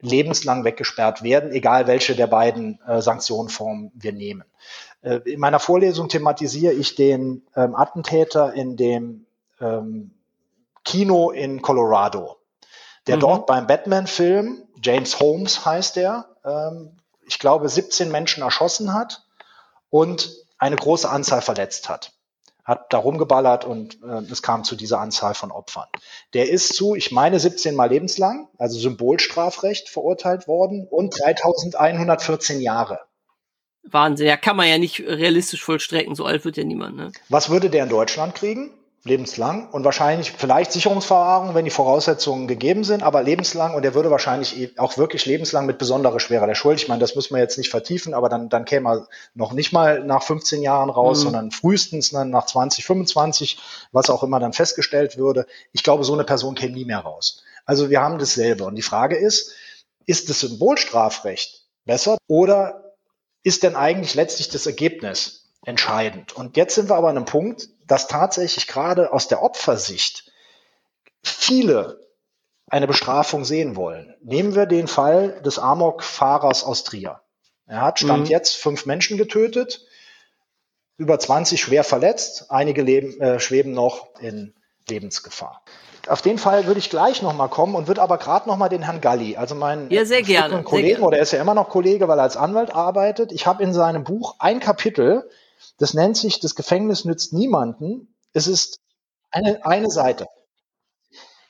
lebenslang weggesperrt werden, egal welche der beiden äh, Sanktionenformen wir nehmen. Äh, in meiner Vorlesung thematisiere ich den ähm, Attentäter in dem ähm, Kino in Colorado, der mhm. dort beim Batman-Film, James Holmes heißt er, ähm, ich glaube 17 Menschen erschossen hat und eine große Anzahl verletzt hat. Hat da rumgeballert und äh, es kam zu dieser Anzahl von Opfern. Der ist zu, ich meine, 17 Mal lebenslang, also Symbolstrafrecht verurteilt worden und 3114 Jahre. Wahnsinn, ja, kann man ja nicht realistisch vollstrecken, so alt wird ja niemand. Ne? Was würde der in Deutschland kriegen? Lebenslang und wahrscheinlich vielleicht Sicherungsverwahrung, wenn die Voraussetzungen gegeben sind, aber lebenslang und er würde wahrscheinlich auch wirklich lebenslang mit besonderer Schwere der Schuld. Ich meine, das müssen wir jetzt nicht vertiefen, aber dann, dann käme er noch nicht mal nach 15 Jahren raus, mhm. sondern frühestens dann nach 20, 25, was auch immer dann festgestellt würde. Ich glaube, so eine Person käme nie mehr raus. Also wir haben dasselbe. Und die Frage ist, ist das Symbolstrafrecht besser oder ist denn eigentlich letztlich das Ergebnis entscheidend? Und jetzt sind wir aber an einem Punkt, dass tatsächlich gerade aus der Opfersicht viele eine Bestrafung sehen wollen. Nehmen wir den Fall des Amok-Fahrers aus Trier. Er hat Stand mhm. jetzt fünf Menschen getötet, über 20 schwer verletzt, einige leben, äh, schweben noch in Lebensgefahr. Auf den Fall würde ich gleich nochmal kommen und würde aber gerade nochmal den Herrn Galli, also meinen ja, sehr gerne, Kollegen, sehr gerne. oder er ist ja immer noch Kollege, weil er als Anwalt arbeitet. Ich habe in seinem Buch ein Kapitel, das nennt sich, das Gefängnis nützt niemanden. Es ist eine, eine Seite.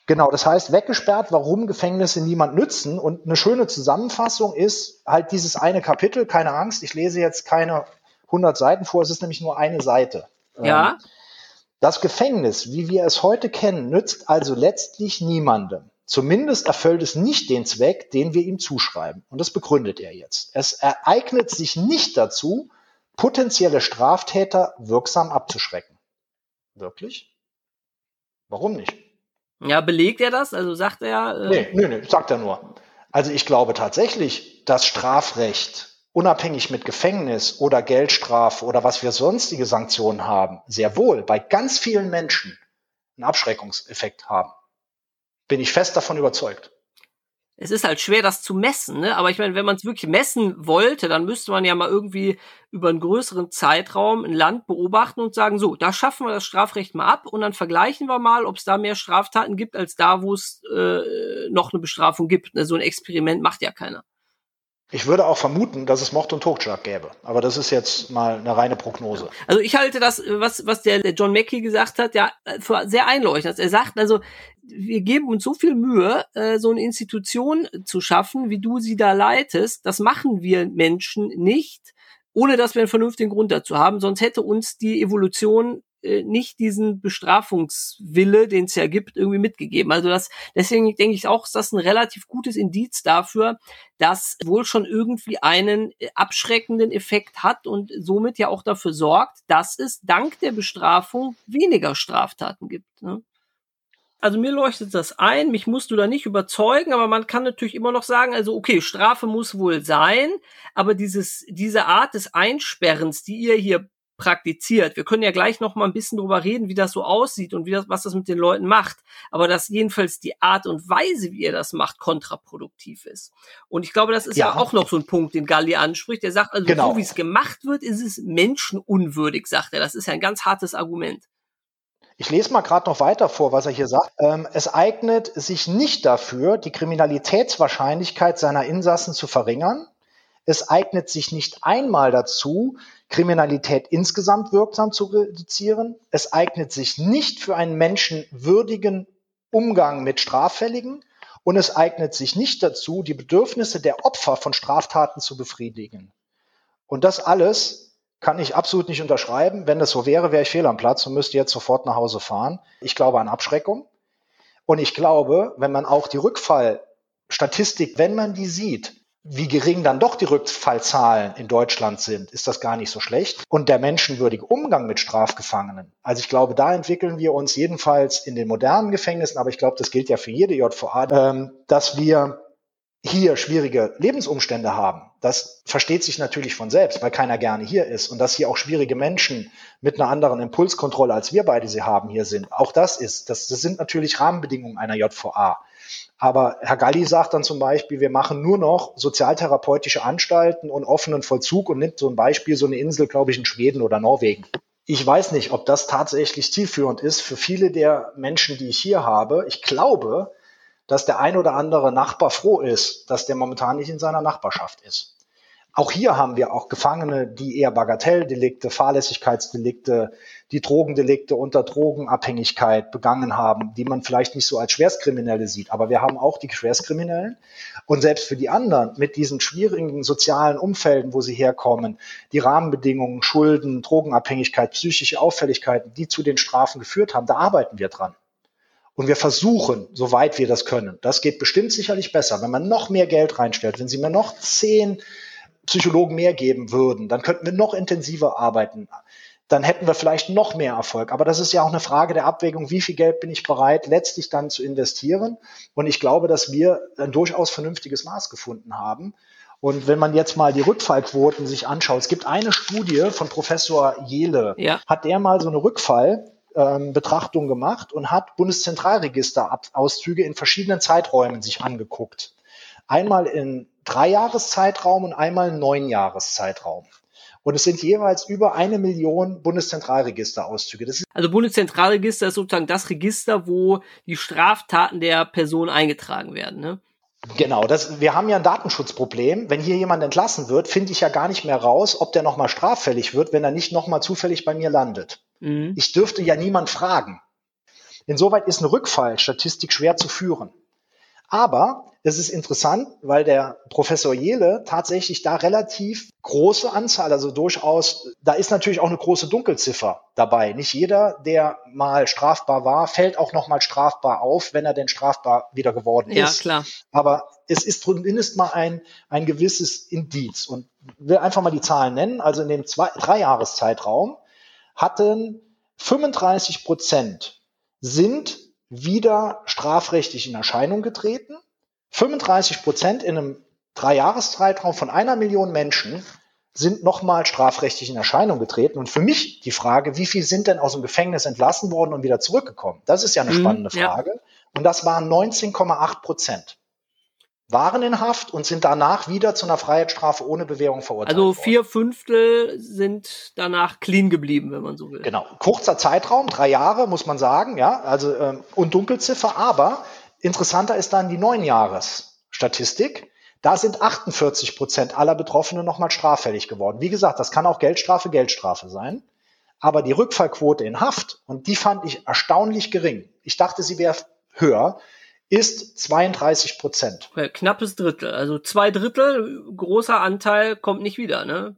Genau, das heißt, weggesperrt, warum Gefängnisse niemand nützen. Und eine schöne Zusammenfassung ist halt dieses eine Kapitel, keine Angst, ich lese jetzt keine 100 Seiten vor, es ist nämlich nur eine Seite. Ja. Ähm, das Gefängnis, wie wir es heute kennen, nützt also letztlich niemandem. Zumindest erfüllt es nicht den Zweck, den wir ihm zuschreiben. Und das begründet er jetzt. Es ereignet sich nicht dazu, potenzielle Straftäter wirksam abzuschrecken. Wirklich? Warum nicht? Ja, belegt er das? Also sagt er. Äh nee, nee, nee, sagt er nur. Also ich glaube tatsächlich, dass Strafrecht unabhängig mit Gefängnis oder Geldstrafe oder was wir sonstige Sanktionen haben, sehr wohl bei ganz vielen Menschen einen Abschreckungseffekt haben. Bin ich fest davon überzeugt es ist halt schwer, das zu messen, ne? Aber ich meine, wenn man es wirklich messen wollte, dann müsste man ja mal irgendwie über einen größeren Zeitraum ein Land beobachten und sagen, so, da schaffen wir das Strafrecht mal ab und dann vergleichen wir mal, ob es da mehr Straftaten gibt als da, wo es äh, noch eine Bestrafung gibt. Ne? So ein Experiment macht ja keiner. Ich würde auch vermuten, dass es Mord und Totschlag gäbe. Aber das ist jetzt mal eine reine Prognose. Also ich halte das, was, was der, John Mackey gesagt hat, ja, für sehr einleuchtend. Er sagt also, wir geben uns so viel Mühe, äh, so eine Institution zu schaffen, wie du sie da leitest. Das machen wir Menschen nicht, ohne dass wir einen vernünftigen Grund dazu haben. Sonst hätte uns die Evolution nicht diesen Bestrafungswille, den es ja gibt, irgendwie mitgegeben. Also das, deswegen denke ich auch, ist das ein relativ gutes Indiz dafür, dass wohl schon irgendwie einen äh, abschreckenden Effekt hat und somit ja auch dafür sorgt, dass es dank der Bestrafung weniger Straftaten gibt. Ne? Also mir leuchtet das ein, mich musst du da nicht überzeugen, aber man kann natürlich immer noch sagen, also okay, Strafe muss wohl sein, aber dieses, diese Art des Einsperrens, die ihr hier praktiziert. Wir können ja gleich noch mal ein bisschen drüber reden, wie das so aussieht und wie das, was das mit den Leuten macht. Aber dass jedenfalls die Art und Weise, wie ihr das macht, kontraproduktiv ist. Und ich glaube, das ist ja, ja auch noch so ein Punkt, den Galli anspricht. Er sagt also, genau. so wie es gemacht wird, ist es menschenunwürdig, sagt er. Das ist ja ein ganz hartes Argument. Ich lese mal gerade noch weiter vor, was er hier sagt. Ähm, es eignet sich nicht dafür, die Kriminalitätswahrscheinlichkeit seiner Insassen zu verringern. Es eignet sich nicht einmal dazu, Kriminalität insgesamt wirksam zu reduzieren. Es eignet sich nicht für einen menschenwürdigen Umgang mit Straffälligen und es eignet sich nicht dazu, die Bedürfnisse der Opfer von Straftaten zu befriedigen. Und das alles kann ich absolut nicht unterschreiben. Wenn das so wäre, wäre ich fehl am Platz und müsste jetzt sofort nach Hause fahren. Ich glaube an Abschreckung. Und ich glaube, wenn man auch die Rückfallstatistik, wenn man die sieht, wie gering dann doch die Rückfallzahlen in Deutschland sind, ist das gar nicht so schlecht. Und der menschenwürdige Umgang mit Strafgefangenen. Also ich glaube, da entwickeln wir uns jedenfalls in den modernen Gefängnissen, aber ich glaube, das gilt ja für jede JVA, ähm, dass wir hier schwierige Lebensumstände haben. Das versteht sich natürlich von selbst, weil keiner gerne hier ist. Und dass hier auch schwierige Menschen mit einer anderen Impulskontrolle, als wir beide sie haben, hier sind. Auch das ist, das, das sind natürlich Rahmenbedingungen einer JVA. Aber Herr Galli sagt dann zum Beispiel, wir machen nur noch sozialtherapeutische Anstalten und offenen Vollzug und nimmt so ein Beispiel, so eine Insel, glaube ich, in Schweden oder Norwegen. Ich weiß nicht, ob das tatsächlich zielführend ist für viele der Menschen, die ich hier habe. Ich glaube, dass der ein oder andere Nachbar froh ist, dass der momentan nicht in seiner Nachbarschaft ist. Auch hier haben wir auch Gefangene, die eher Bagatelldelikte, Fahrlässigkeitsdelikte, die Drogendelikte unter Drogenabhängigkeit begangen haben, die man vielleicht nicht so als Schwerstkriminelle sieht. Aber wir haben auch die Schwerstkriminellen. Und selbst für die anderen mit diesen schwierigen sozialen Umfelden, wo sie herkommen, die Rahmenbedingungen, Schulden, Drogenabhängigkeit, psychische Auffälligkeiten, die zu den Strafen geführt haben, da arbeiten wir dran. Und wir versuchen, soweit wir das können. Das geht bestimmt sicherlich besser, wenn man noch mehr Geld reinstellt, wenn Sie mir noch zehn Psychologen mehr geben würden, dann könnten wir noch intensiver arbeiten. Dann hätten wir vielleicht noch mehr Erfolg. Aber das ist ja auch eine Frage der Abwägung, wie viel Geld bin ich bereit, letztlich dann zu investieren. Und ich glaube, dass wir ein durchaus vernünftiges Maß gefunden haben. Und wenn man jetzt mal die Rückfallquoten sich anschaut, es gibt eine Studie von Professor Jele, ja. hat der mal so eine Rückfallbetrachtung ähm, gemacht und hat Bundeszentralregisterauszüge in verschiedenen Zeiträumen sich angeguckt. Einmal in Dreijahreszeitraum und einmal einen Neunjahreszeitraum. Und es sind jeweils über eine Million Bundeszentralregisterauszüge. also Bundeszentralregister ist sozusagen das Register, wo die Straftaten der Person eingetragen werden. Ne? Genau, das, wir haben ja ein Datenschutzproblem. Wenn hier jemand entlassen wird, finde ich ja gar nicht mehr raus, ob der nochmal straffällig wird, wenn er nicht nochmal zufällig bei mir landet. Mhm. Ich dürfte ja niemand fragen. Insoweit ist eine Rückfallstatistik schwer zu führen. Aber es ist interessant, weil der Professor Jele tatsächlich da relativ große Anzahl, also durchaus, da ist natürlich auch eine große Dunkelziffer dabei. Nicht jeder, der mal strafbar war, fällt auch nochmal strafbar auf, wenn er denn strafbar wieder geworden ist. Ja, klar. Aber es ist zumindest mal ein, ein gewisses Indiz. Und will einfach mal die Zahlen nennen. Also in dem zwei, Dreijahreszeitraum hatten 35 Prozent sind wieder strafrechtlich in Erscheinung getreten. 35 Prozent in einem drei Jahreszeitraum von einer Million Menschen sind nochmal strafrechtlich in Erscheinung getreten. Und für mich die Frage, wie viel sind denn aus dem Gefängnis entlassen worden und wieder zurückgekommen? Das ist ja eine mhm, spannende Frage. Ja. Und das waren 19,8 Prozent. Waren in Haft und sind danach wieder zu einer Freiheitsstrafe ohne Bewährung verurteilt. Also vier. Fünftel sind danach clean geblieben, wenn man so will. Genau. Kurzer Zeitraum, drei Jahre, muss man sagen, ja. Also, ähm, und Dunkelziffer, aber interessanter ist dann die neun Jahres Statistik. Da sind 48 Prozent aller Betroffenen nochmal straffällig geworden. Wie gesagt, das kann auch Geldstrafe, Geldstrafe sein. Aber die Rückfallquote in Haft, und die fand ich erstaunlich gering. Ich dachte, sie wäre höher, ist 32 Prozent. Knappes Drittel. Also zwei Drittel, großer Anteil kommt nicht wieder, ne?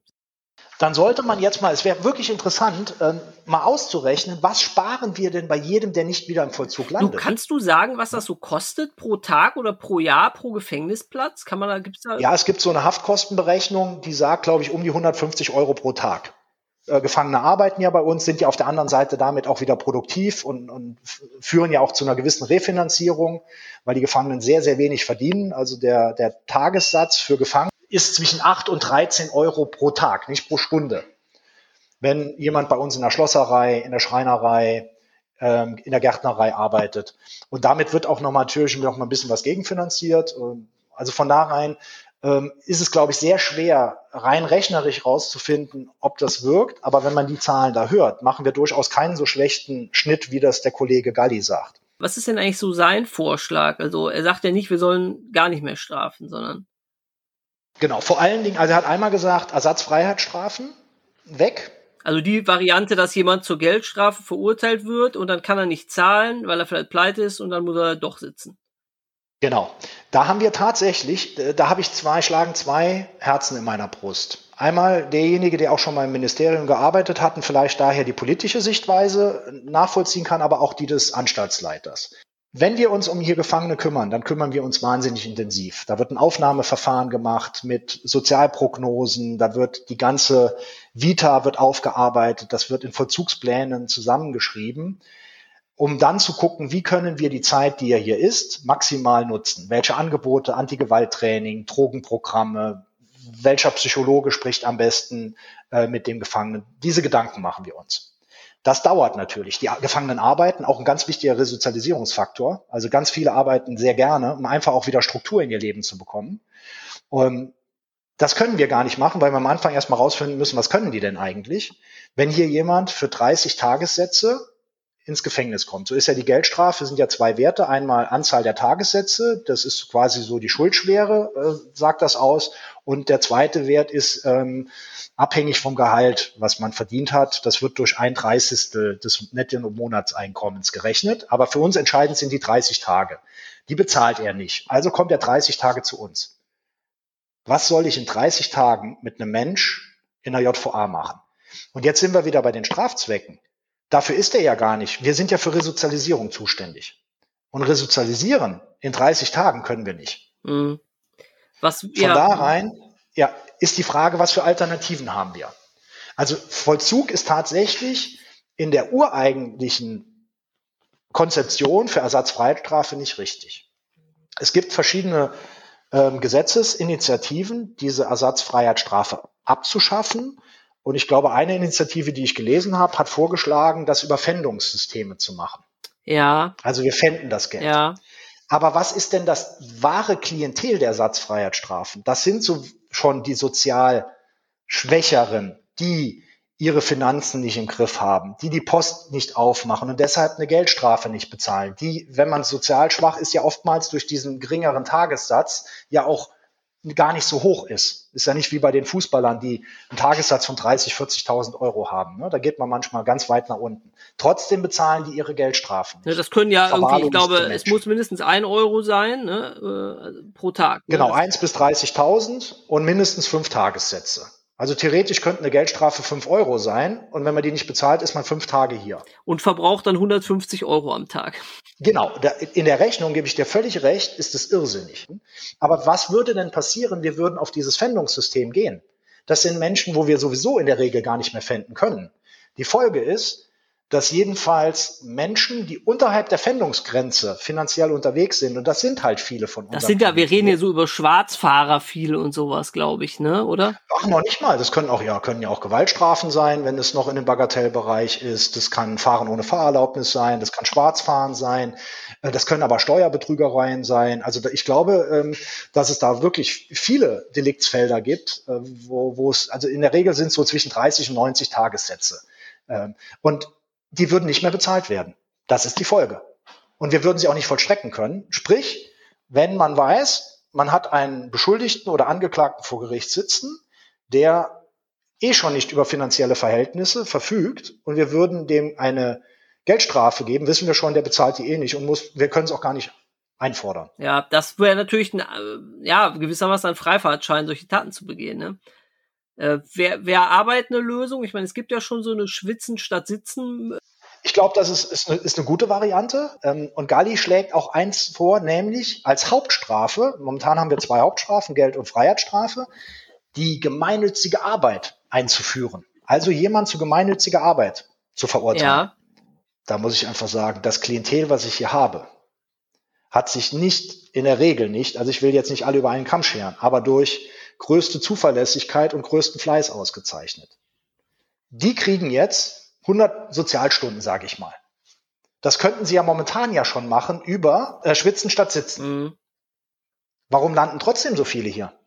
Dann sollte man jetzt mal, es wäre wirklich interessant, äh, mal auszurechnen, was sparen wir denn bei jedem, der nicht wieder im Vollzug landet? Du, kannst du sagen, was das so kostet pro Tag oder pro Jahr pro Gefängnisplatz? Kann man da, gibt's da? Ja, es gibt so eine Haftkostenberechnung, die sagt, glaube ich, um die 150 Euro pro Tag. Äh, Gefangene arbeiten ja bei uns, sind ja auf der anderen Seite damit auch wieder produktiv und, und führen ja auch zu einer gewissen Refinanzierung, weil die Gefangenen sehr, sehr wenig verdienen. Also der, der Tagessatz für Gefangene ist zwischen 8 und 13 Euro pro Tag, nicht pro Stunde. Wenn jemand bei uns in der Schlosserei, in der Schreinerei, ähm, in der Gärtnerei arbeitet. Und damit wird auch noch mal natürlich noch mal ein bisschen was gegenfinanziert. Ähm, also von da rein ähm, ist es, glaube ich, sehr schwer, rein rechnerisch rauszufinden, ob das wirkt. Aber wenn man die Zahlen da hört, machen wir durchaus keinen so schlechten Schnitt, wie das der Kollege Galli sagt. Was ist denn eigentlich so sein Vorschlag? Also er sagt ja nicht, wir sollen gar nicht mehr strafen, sondern Genau, vor allen Dingen, also er hat einmal gesagt, Ersatzfreiheitsstrafen weg. Also die Variante, dass jemand zur Geldstrafe verurteilt wird und dann kann er nicht zahlen, weil er vielleicht pleite ist und dann muss er doch sitzen. Genau. Da haben wir tatsächlich, äh, da habe ich zwei, schlagen zwei Herzen in meiner Brust. Einmal derjenige, der auch schon mal im Ministerium gearbeitet hat und vielleicht daher die politische Sichtweise nachvollziehen kann, aber auch die des Anstaltsleiters. Wenn wir uns um hier Gefangene kümmern, dann kümmern wir uns wahnsinnig intensiv. Da wird ein Aufnahmeverfahren gemacht mit Sozialprognosen, da wird die ganze Vita wird aufgearbeitet, das wird in Vollzugsplänen zusammengeschrieben, um dann zu gucken, wie können wir die Zeit, die er hier ist, maximal nutzen. Welche Angebote, Antigewalttraining, Drogenprogramme, welcher Psychologe spricht am besten äh, mit dem Gefangenen. Diese Gedanken machen wir uns. Das dauert natürlich. Die Gefangenen arbeiten, auch ein ganz wichtiger Resozialisierungsfaktor. Also ganz viele arbeiten sehr gerne, um einfach auch wieder Struktur in ihr Leben zu bekommen. Und das können wir gar nicht machen, weil wir am Anfang erstmal rausfinden müssen, was können die denn eigentlich? Wenn hier jemand für 30 Tagessätze ins Gefängnis kommt. So ist ja die Geldstrafe, sind ja zwei Werte. Einmal Anzahl der Tagessätze, das ist quasi so die Schuldschwere, äh, sagt das aus. Und der zweite Wert ist ähm, abhängig vom Gehalt, was man verdient hat. Das wird durch ein Dreißigstel des netten Monatseinkommens gerechnet. Aber für uns entscheidend sind die 30 Tage. Die bezahlt er nicht. Also kommt er 30 Tage zu uns. Was soll ich in 30 Tagen mit einem Mensch in der JVA machen? Und jetzt sind wir wieder bei den Strafzwecken. Dafür ist er ja gar nicht. Wir sind ja für Resozialisierung zuständig. Und resozialisieren in 30 Tagen können wir nicht. Mhm. Was, Von ja. da rein, ja, ist die Frage, was für Alternativen haben wir? Also Vollzug ist tatsächlich in der ureigentlichen Konzeption für Ersatzfreiheitsstrafe nicht richtig. Es gibt verschiedene ähm, Gesetzesinitiativen, diese Ersatzfreiheitsstrafe abzuschaffen. Und ich glaube, eine Initiative, die ich gelesen habe, hat vorgeschlagen, das über Fändungssysteme zu machen. Ja. Also wir fänden das Geld. Ja. Aber was ist denn das wahre Klientel der Ersatzfreiheitsstrafen? Das sind so schon die sozial Schwächeren, die ihre Finanzen nicht im Griff haben, die die Post nicht aufmachen und deshalb eine Geldstrafe nicht bezahlen, die, wenn man sozial schwach ist, ja oftmals durch diesen geringeren Tagessatz ja auch gar nicht so hoch ist. Ist ja nicht wie bei den Fußballern, die einen Tagessatz von 30, 40.000 Euro haben. Ne? Da geht man manchmal ganz weit nach unten. Trotzdem bezahlen die ihre Geldstrafen. Ja, das können ja irgendwie, ich glaube, es muss mindestens ein Euro sein ne? äh, pro Tag. Ne? Genau, eins bis 30.000 und mindestens fünf Tagessätze. Also theoretisch könnte eine Geldstrafe 5 Euro sein und wenn man die nicht bezahlt, ist man fünf Tage hier. Und verbraucht dann 150 Euro am Tag. Genau, in der Rechnung gebe ich dir völlig recht, ist es irrsinnig. Aber was würde denn passieren, wir würden auf dieses Fändungssystem gehen? Das sind Menschen, wo wir sowieso in der Regel gar nicht mehr fänden können. Die Folge ist, dass jedenfalls Menschen, die unterhalb der Pfändungsgrenze finanziell unterwegs sind, und das sind halt viele von uns. Das sind ja, wir reden hier so über Schwarzfahrer viele und sowas, glaube ich, ne, oder? Ach, noch nicht mal. Das können auch, ja, können ja auch Gewaltstrafen sein, wenn es noch in dem Bagatellbereich ist. Das kann Fahren ohne Fahrerlaubnis sein, das kann Schwarzfahren sein, äh, das können aber Steuerbetrügereien sein. Also ich glaube, ähm, dass es da wirklich viele Deliktsfelder gibt, äh, wo, wo es, also in der Regel sind es so zwischen 30 und 90 Tagessätze. Ähm, und die würden nicht mehr bezahlt werden. Das ist die Folge. Und wir würden sie auch nicht vollstrecken können. Sprich, wenn man weiß, man hat einen Beschuldigten oder Angeklagten vor Gericht sitzen, der eh schon nicht über finanzielle Verhältnisse verfügt und wir würden dem eine Geldstrafe geben, wissen wir schon, der bezahlt die eh nicht und muss, wir können es auch gar nicht einfordern. Ja, das wäre natürlich ein, äh, ja, gewissermaßen ein Freifahrtschein, solche Taten zu begehen, ne? Äh, wer, wer arbeitet eine Lösung? Ich meine, es gibt ja schon so eine Schwitzen statt Sitzen. Ich glaube, das ist, ist, eine, ist eine gute Variante. Ähm, und Galli schlägt auch eins vor, nämlich als Hauptstrafe, momentan haben wir zwei Hauptstrafen, Geld- und Freiheitsstrafe, die gemeinnützige Arbeit einzuführen. Also jemand zu gemeinnütziger Arbeit zu verurteilen. Ja. Da muss ich einfach sagen, das Klientel, was ich hier habe, hat sich nicht in der Regel nicht, also ich will jetzt nicht alle über einen Kamm scheren, aber durch größte Zuverlässigkeit und größten Fleiß ausgezeichnet. Die kriegen jetzt 100 Sozialstunden, sage ich mal. Das könnten sie ja momentan ja schon machen über äh, Schwitzen statt Sitzen. Mhm. Warum landen trotzdem so viele hier?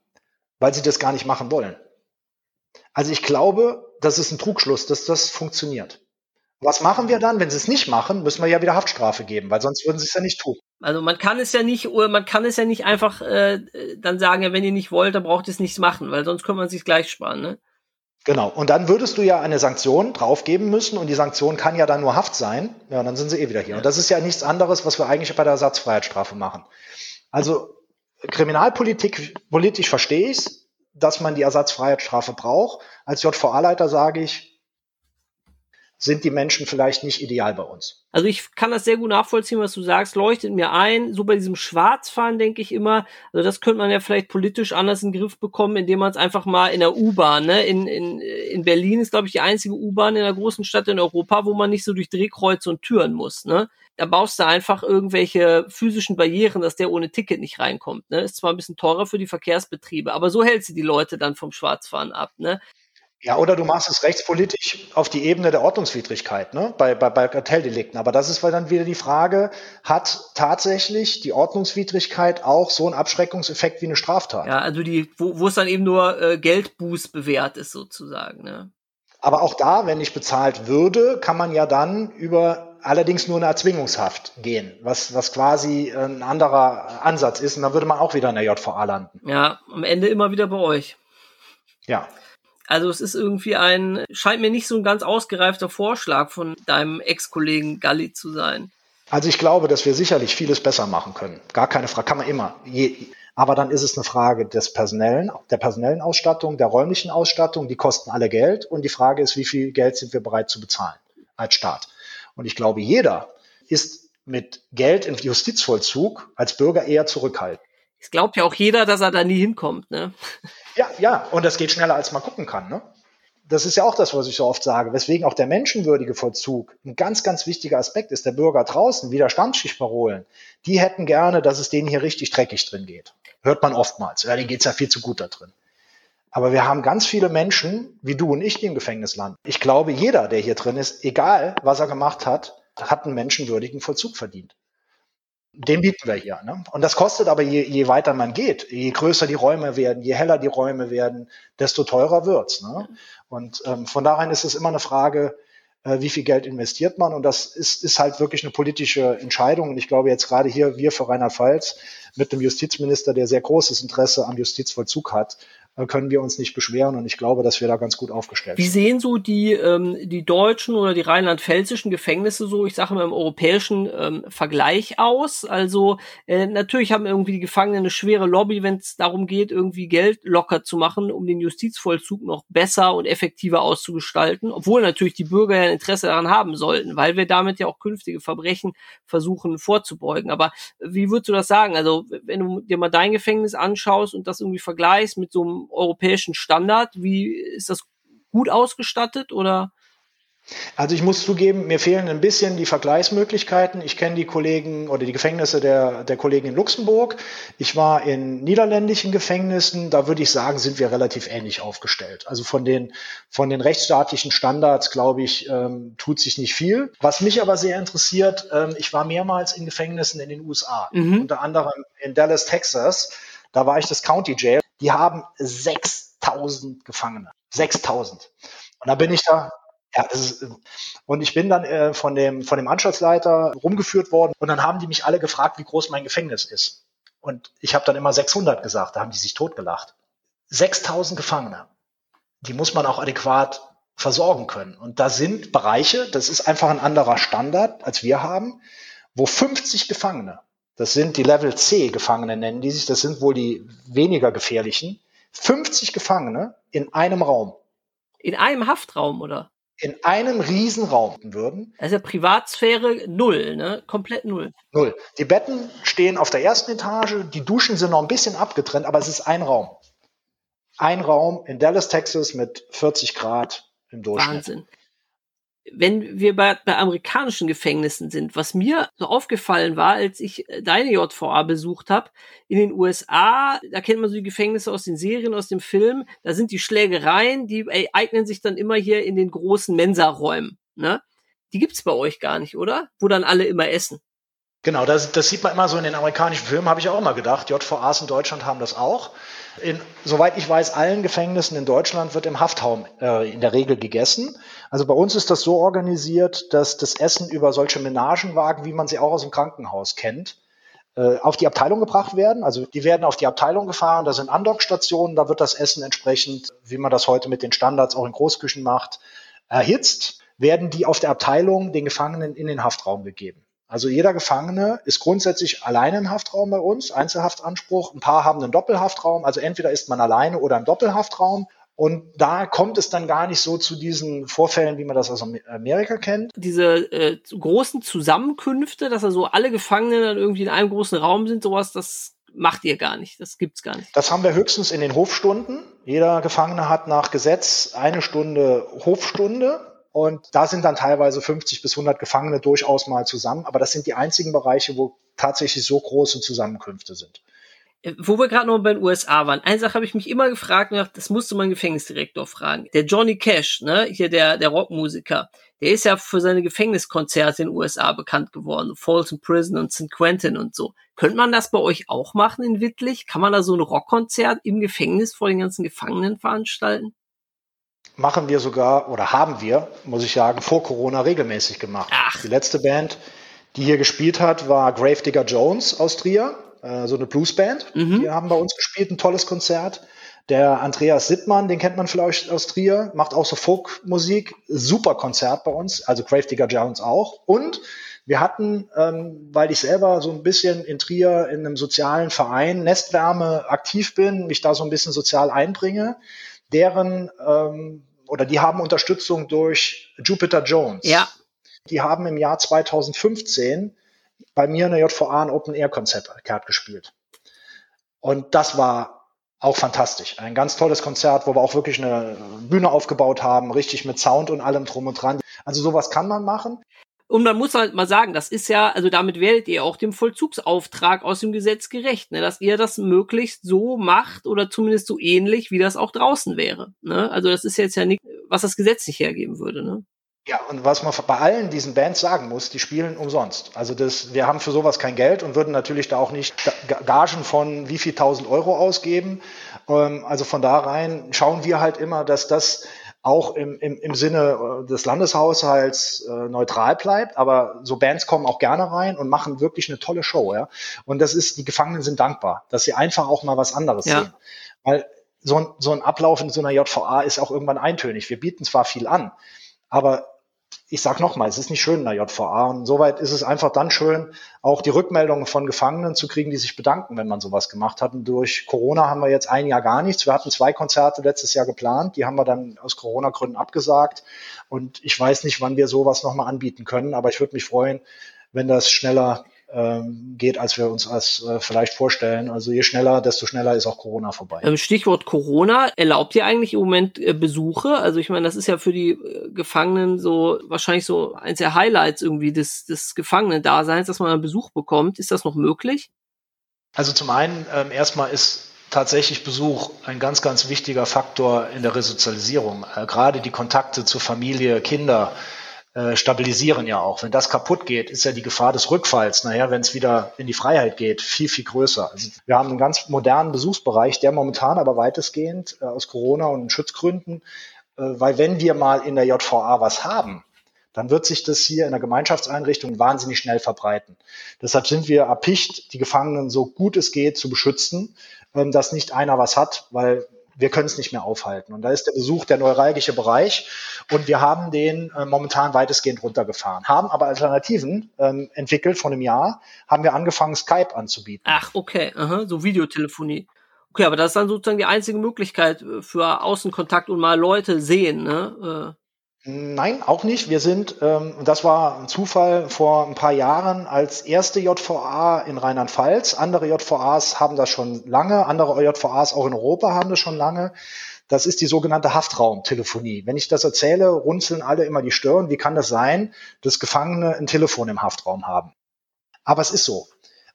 Weil sie das gar nicht machen wollen. Also ich glaube, das ist ein Trugschluss, dass das funktioniert. Was machen wir dann? Wenn sie es nicht machen, müssen wir ja wieder Haftstrafe geben, weil sonst würden sie es ja nicht tun. Also man kann es ja nicht, man kann es ja nicht einfach äh, dann sagen, ja, wenn ihr nicht wollt, dann braucht ihr es nicht machen, weil sonst könnte man sich gleich sparen, ne? Genau. Und dann würdest du ja eine Sanktion draufgeben müssen und die Sanktion kann ja dann nur Haft sein. Ja, und dann sind sie eh wieder hier. Und das ist ja nichts anderes, was wir eigentlich bei der Ersatzfreiheitsstrafe machen. Also Kriminalpolitik, politisch verstehe ich dass man die Ersatzfreiheitsstrafe braucht. Als JVA-Leiter sage ich, sind die Menschen vielleicht nicht ideal bei uns. Also ich kann das sehr gut nachvollziehen, was du sagst, leuchtet mir ein. So bei diesem Schwarzfahren denke ich immer, also das könnte man ja vielleicht politisch anders in den Griff bekommen, indem man es einfach mal in der U-Bahn, ne? In, in, in Berlin ist, glaube ich, die einzige U-Bahn in der großen Stadt in Europa, wo man nicht so durch Drehkreuze und Türen muss, ne? Da baust du einfach irgendwelche physischen Barrieren, dass der ohne Ticket nicht reinkommt. Ne? Ist zwar ein bisschen teurer für die Verkehrsbetriebe, aber so hält sie die Leute dann vom Schwarzfahren ab. Ne? Ja, oder du machst es rechtspolitisch auf die Ebene der Ordnungswidrigkeit, ne? bei, bei, bei Kartelldelikten. Aber das ist dann wieder die Frage, hat tatsächlich die Ordnungswidrigkeit auch so einen Abschreckungseffekt wie eine Straftat? Ja, also die, wo, wo es dann eben nur äh, Geldbuß bewährt ist sozusagen. Ne? Aber auch da, wenn nicht bezahlt würde, kann man ja dann über allerdings nur eine Erzwingungshaft gehen, was, was quasi ein anderer Ansatz ist. Und dann würde man auch wieder in der JVA landen. Ja, am Ende immer wieder bei euch. Ja. Also es ist irgendwie ein, scheint mir nicht so ein ganz ausgereifter Vorschlag von deinem Ex-Kollegen Galli zu sein. Also ich glaube, dass wir sicherlich vieles besser machen können. Gar keine Frage, kann man immer. Je, aber dann ist es eine Frage des personellen, der personellen Ausstattung, der räumlichen Ausstattung, die kosten alle Geld und die Frage ist, wie viel Geld sind wir bereit zu bezahlen als Staat. Und ich glaube, jeder ist mit Geld im Justizvollzug als Bürger eher zurückhaltend. Es glaubt ja auch jeder, dass er da nie hinkommt, ne? Ja, ja, und das geht schneller, als man gucken kann. Ne? Das ist ja auch das, was ich so oft sage, weswegen auch der menschenwürdige Vollzug ein ganz, ganz wichtiger Aspekt ist. Der Bürger draußen, Widerstandsschichtparolen, die hätten gerne, dass es denen hier richtig dreckig drin geht. Hört man oftmals. Ja, denen geht's ja viel zu gut da drin. Aber wir haben ganz viele Menschen, wie du und ich, die im Gefängnis landen. Ich glaube, jeder, der hier drin ist, egal was er gemacht hat, hat einen menschenwürdigen Vollzug verdient den bieten wir hier. Ne? Und das kostet aber, je, je weiter man geht, je größer die Räume werden, je heller die Räume werden, desto teurer wird's. Ne? Und ähm, von daher ist es immer eine Frage, äh, wie viel Geld investiert man. Und das ist, ist halt wirklich eine politische Entscheidung. Und ich glaube jetzt gerade hier, wir für Rheinland-Pfalz mit dem Justizminister, der sehr großes Interesse am Justizvollzug hat, können wir uns nicht beschweren und ich glaube, dass wir da ganz gut aufgestellt sind. Wie sehen so die, ähm, die deutschen oder die rheinland-pfälzischen Gefängnisse so, ich sage mal im europäischen ähm, Vergleich aus? Also äh, natürlich haben irgendwie die Gefangenen eine schwere Lobby, wenn es darum geht, irgendwie Geld locker zu machen, um den Justizvollzug noch besser und effektiver auszugestalten, obwohl natürlich die Bürger ja ein Interesse daran haben sollten, weil wir damit ja auch künftige Verbrechen versuchen vorzubeugen. Aber wie würdest du das sagen? Also wenn du dir mal dein Gefängnis anschaust und das irgendwie vergleichst mit so einem europäischen Standard? Wie ist das gut ausgestattet oder? Also ich muss zugeben, mir fehlen ein bisschen die Vergleichsmöglichkeiten. Ich kenne die Kollegen oder die Gefängnisse der, der Kollegen in Luxemburg. Ich war in niederländischen Gefängnissen. Da würde ich sagen, sind wir relativ ähnlich aufgestellt. Also von den, von den rechtsstaatlichen Standards, glaube ich, ähm, tut sich nicht viel. Was mich aber sehr interessiert, ähm, ich war mehrmals in Gefängnissen in den USA, mhm. unter anderem in Dallas, Texas. Da war ich das County Jail. Die haben 6000 Gefangene. 6000. Und da bin ich da, ja, ist, und ich bin dann äh, von, dem, von dem Anstaltsleiter rumgeführt worden und dann haben die mich alle gefragt, wie groß mein Gefängnis ist. Und ich habe dann immer 600 gesagt, da haben die sich totgelacht. 6000 Gefangene, die muss man auch adäquat versorgen können. Und da sind Bereiche, das ist einfach ein anderer Standard, als wir haben, wo 50 Gefangene, das sind die Level C Gefangene nennen die sich, das sind wohl die weniger gefährlichen, 50 Gefangene in einem Raum. In einem Haftraum, oder? in einem Riesenraum würden. Also Privatsphäre null, ne? Komplett null. Null. Die Betten stehen auf der ersten Etage, die Duschen sind noch ein bisschen abgetrennt, aber es ist ein Raum. Ein Raum in Dallas, Texas mit 40 Grad im Durchschnitt. Wahnsinn wenn wir bei, bei amerikanischen Gefängnissen sind, was mir so aufgefallen war, als ich äh, deine JVA besucht habe, in den USA, da kennt man so die Gefängnisse aus den Serien, aus dem Film, da sind die Schlägereien, die äh, eignen sich dann immer hier in den großen Mensaräumen. Ne? Die gibt's bei euch gar nicht, oder? Wo dann alle immer essen. Genau, das, das sieht man immer so in den amerikanischen Filmen, habe ich auch immer gedacht. JVAs in Deutschland haben das auch. In, soweit ich weiß, allen Gefängnissen in Deutschland wird im Haftraum äh, in der Regel gegessen. Also bei uns ist das so organisiert, dass das Essen über solche Menagenwagen, wie man sie auch aus dem Krankenhaus kennt, äh, auf die Abteilung gebracht werden. Also die werden auf die Abteilung gefahren, da sind Andockstationen, da wird das Essen entsprechend, wie man das heute mit den Standards auch in Großküchen macht, erhitzt, werden die auf der Abteilung den Gefangenen in den Haftraum gegeben. Also jeder Gefangene ist grundsätzlich alleine im Haftraum bei uns, Einzelhaftanspruch. Ein paar haben einen Doppelhaftraum, also entweder ist man alleine oder im Doppelhaftraum. Und da kommt es dann gar nicht so zu diesen Vorfällen, wie man das aus Amerika kennt. Diese äh, großen Zusammenkünfte, dass also alle Gefangenen dann irgendwie in einem großen Raum sind, sowas, das macht ihr gar nicht. Das gibt's gar nicht. Das haben wir höchstens in den Hofstunden. Jeder Gefangene hat nach Gesetz eine Stunde Hofstunde. Und da sind dann teilweise 50 bis 100 Gefangene durchaus mal zusammen. Aber das sind die einzigen Bereiche, wo tatsächlich so große Zusammenkünfte sind. Äh, wo wir gerade noch bei den USA waren, eine Sache habe ich mich immer gefragt, das musste mein Gefängnisdirektor fragen. Der Johnny Cash, ne, hier der, der Rockmusiker, der ist ja für seine Gefängniskonzerte in den USA bekannt geworden. Folsom Prison und St. Quentin und so. Könnte man das bei euch auch machen in Wittlich? Kann man da so ein Rockkonzert im Gefängnis vor den ganzen Gefangenen veranstalten? Machen wir sogar oder haben wir, muss ich sagen, vor Corona regelmäßig gemacht. Ach. Die letzte Band, die hier gespielt hat, war Gravedigger Jones aus Trier, äh, so eine Bluesband. Mhm. Die haben bei uns gespielt, ein tolles Konzert. Der Andreas Sittmann, den kennt man vielleicht aus Trier, macht auch so Folkmusik. Super Konzert bei uns, also Gravedigger Jones auch. Und wir hatten, ähm, weil ich selber so ein bisschen in Trier in einem sozialen Verein Nestwärme aktiv bin, mich da so ein bisschen sozial einbringe, deren ähm, oder die haben Unterstützung durch Jupiter Jones. Ja. Die haben im Jahr 2015 bei mir in der JVA ein Open Air Konzert gespielt. Und das war auch fantastisch. Ein ganz tolles Konzert, wo wir auch wirklich eine Bühne aufgebaut haben, richtig mit Sound und allem drum und dran. Also sowas kann man machen. Und man muss halt mal sagen, das ist ja, also damit werdet ihr auch dem Vollzugsauftrag aus dem Gesetz gerecht, ne, dass ihr das möglichst so macht oder zumindest so ähnlich, wie das auch draußen wäre. Ne? Also das ist jetzt ja nicht, was das Gesetz nicht hergeben würde. Ne? Ja, und was man bei allen diesen Bands sagen muss, die spielen umsonst. Also das, wir haben für sowas kein Geld und würden natürlich da auch nicht Gagen von wie viel tausend Euro ausgeben. Ähm, also von da rein schauen wir halt immer, dass das auch im, im, im Sinne äh, des Landeshaushalts äh, neutral bleibt. Aber so Bands kommen auch gerne rein und machen wirklich eine tolle Show. Ja? Und das ist, die Gefangenen sind dankbar, dass sie einfach auch mal was anderes ja. sehen. Weil so ein, so ein Ablauf in so einer JVA ist auch irgendwann eintönig. Wir bieten zwar viel an, aber ich sage nochmal, es ist nicht schön in der JVA und soweit ist es einfach dann schön, auch die Rückmeldungen von Gefangenen zu kriegen, die sich bedanken, wenn man sowas gemacht hat. Und durch Corona haben wir jetzt ein Jahr gar nichts. Wir hatten zwei Konzerte letztes Jahr geplant, die haben wir dann aus Corona-Gründen abgesagt. Und ich weiß nicht, wann wir sowas nochmal anbieten können, aber ich würde mich freuen, wenn das schneller ähm, geht, als wir uns als äh, vielleicht vorstellen. Also je schneller, desto schneller ist auch Corona vorbei. Ähm, Stichwort Corona, erlaubt ihr eigentlich im Moment äh, Besuche? Also ich meine, das ist ja für die äh, Gefangenen so wahrscheinlich so eins der Highlights irgendwie des, des Gefangenendaseins, dass man einen Besuch bekommt. Ist das noch möglich? Also zum einen ähm, erstmal ist tatsächlich Besuch ein ganz, ganz wichtiger Faktor in der Resozialisierung. Äh, gerade die Kontakte zur Familie, Kinder äh, stabilisieren ja auch. Wenn das kaputt geht, ist ja die Gefahr des Rückfalls, naja, wenn es wieder in die Freiheit geht, viel, viel größer. Also wir haben einen ganz modernen Besuchsbereich, der momentan aber weitestgehend äh, aus Corona und Schutzgründen, äh, weil wenn wir mal in der JVA was haben, dann wird sich das hier in der Gemeinschaftseinrichtung wahnsinnig schnell verbreiten. Deshalb sind wir erpicht, die Gefangenen so gut es geht zu beschützen, ähm, dass nicht einer was hat, weil wir können es nicht mehr aufhalten. Und da ist der Besuch der neuralgische Bereich und wir haben den äh, momentan weitestgehend runtergefahren, haben aber Alternativen ähm, entwickelt. Vor einem Jahr haben wir angefangen, Skype anzubieten. Ach, okay, Aha, so Videotelefonie. Okay, aber das ist dann sozusagen die einzige Möglichkeit äh, für Außenkontakt und mal Leute sehen, ne? Nein, auch nicht. Wir sind, ähm, das war ein Zufall vor ein paar Jahren als erste JVA in Rheinland-Pfalz. Andere JVAs haben das schon lange, andere JVAs auch in Europa haben das schon lange. Das ist die sogenannte Haftraumtelefonie. Wenn ich das erzähle, runzeln alle immer die Stirn. Wie kann das sein, dass Gefangene ein Telefon im Haftraum haben? Aber es ist so.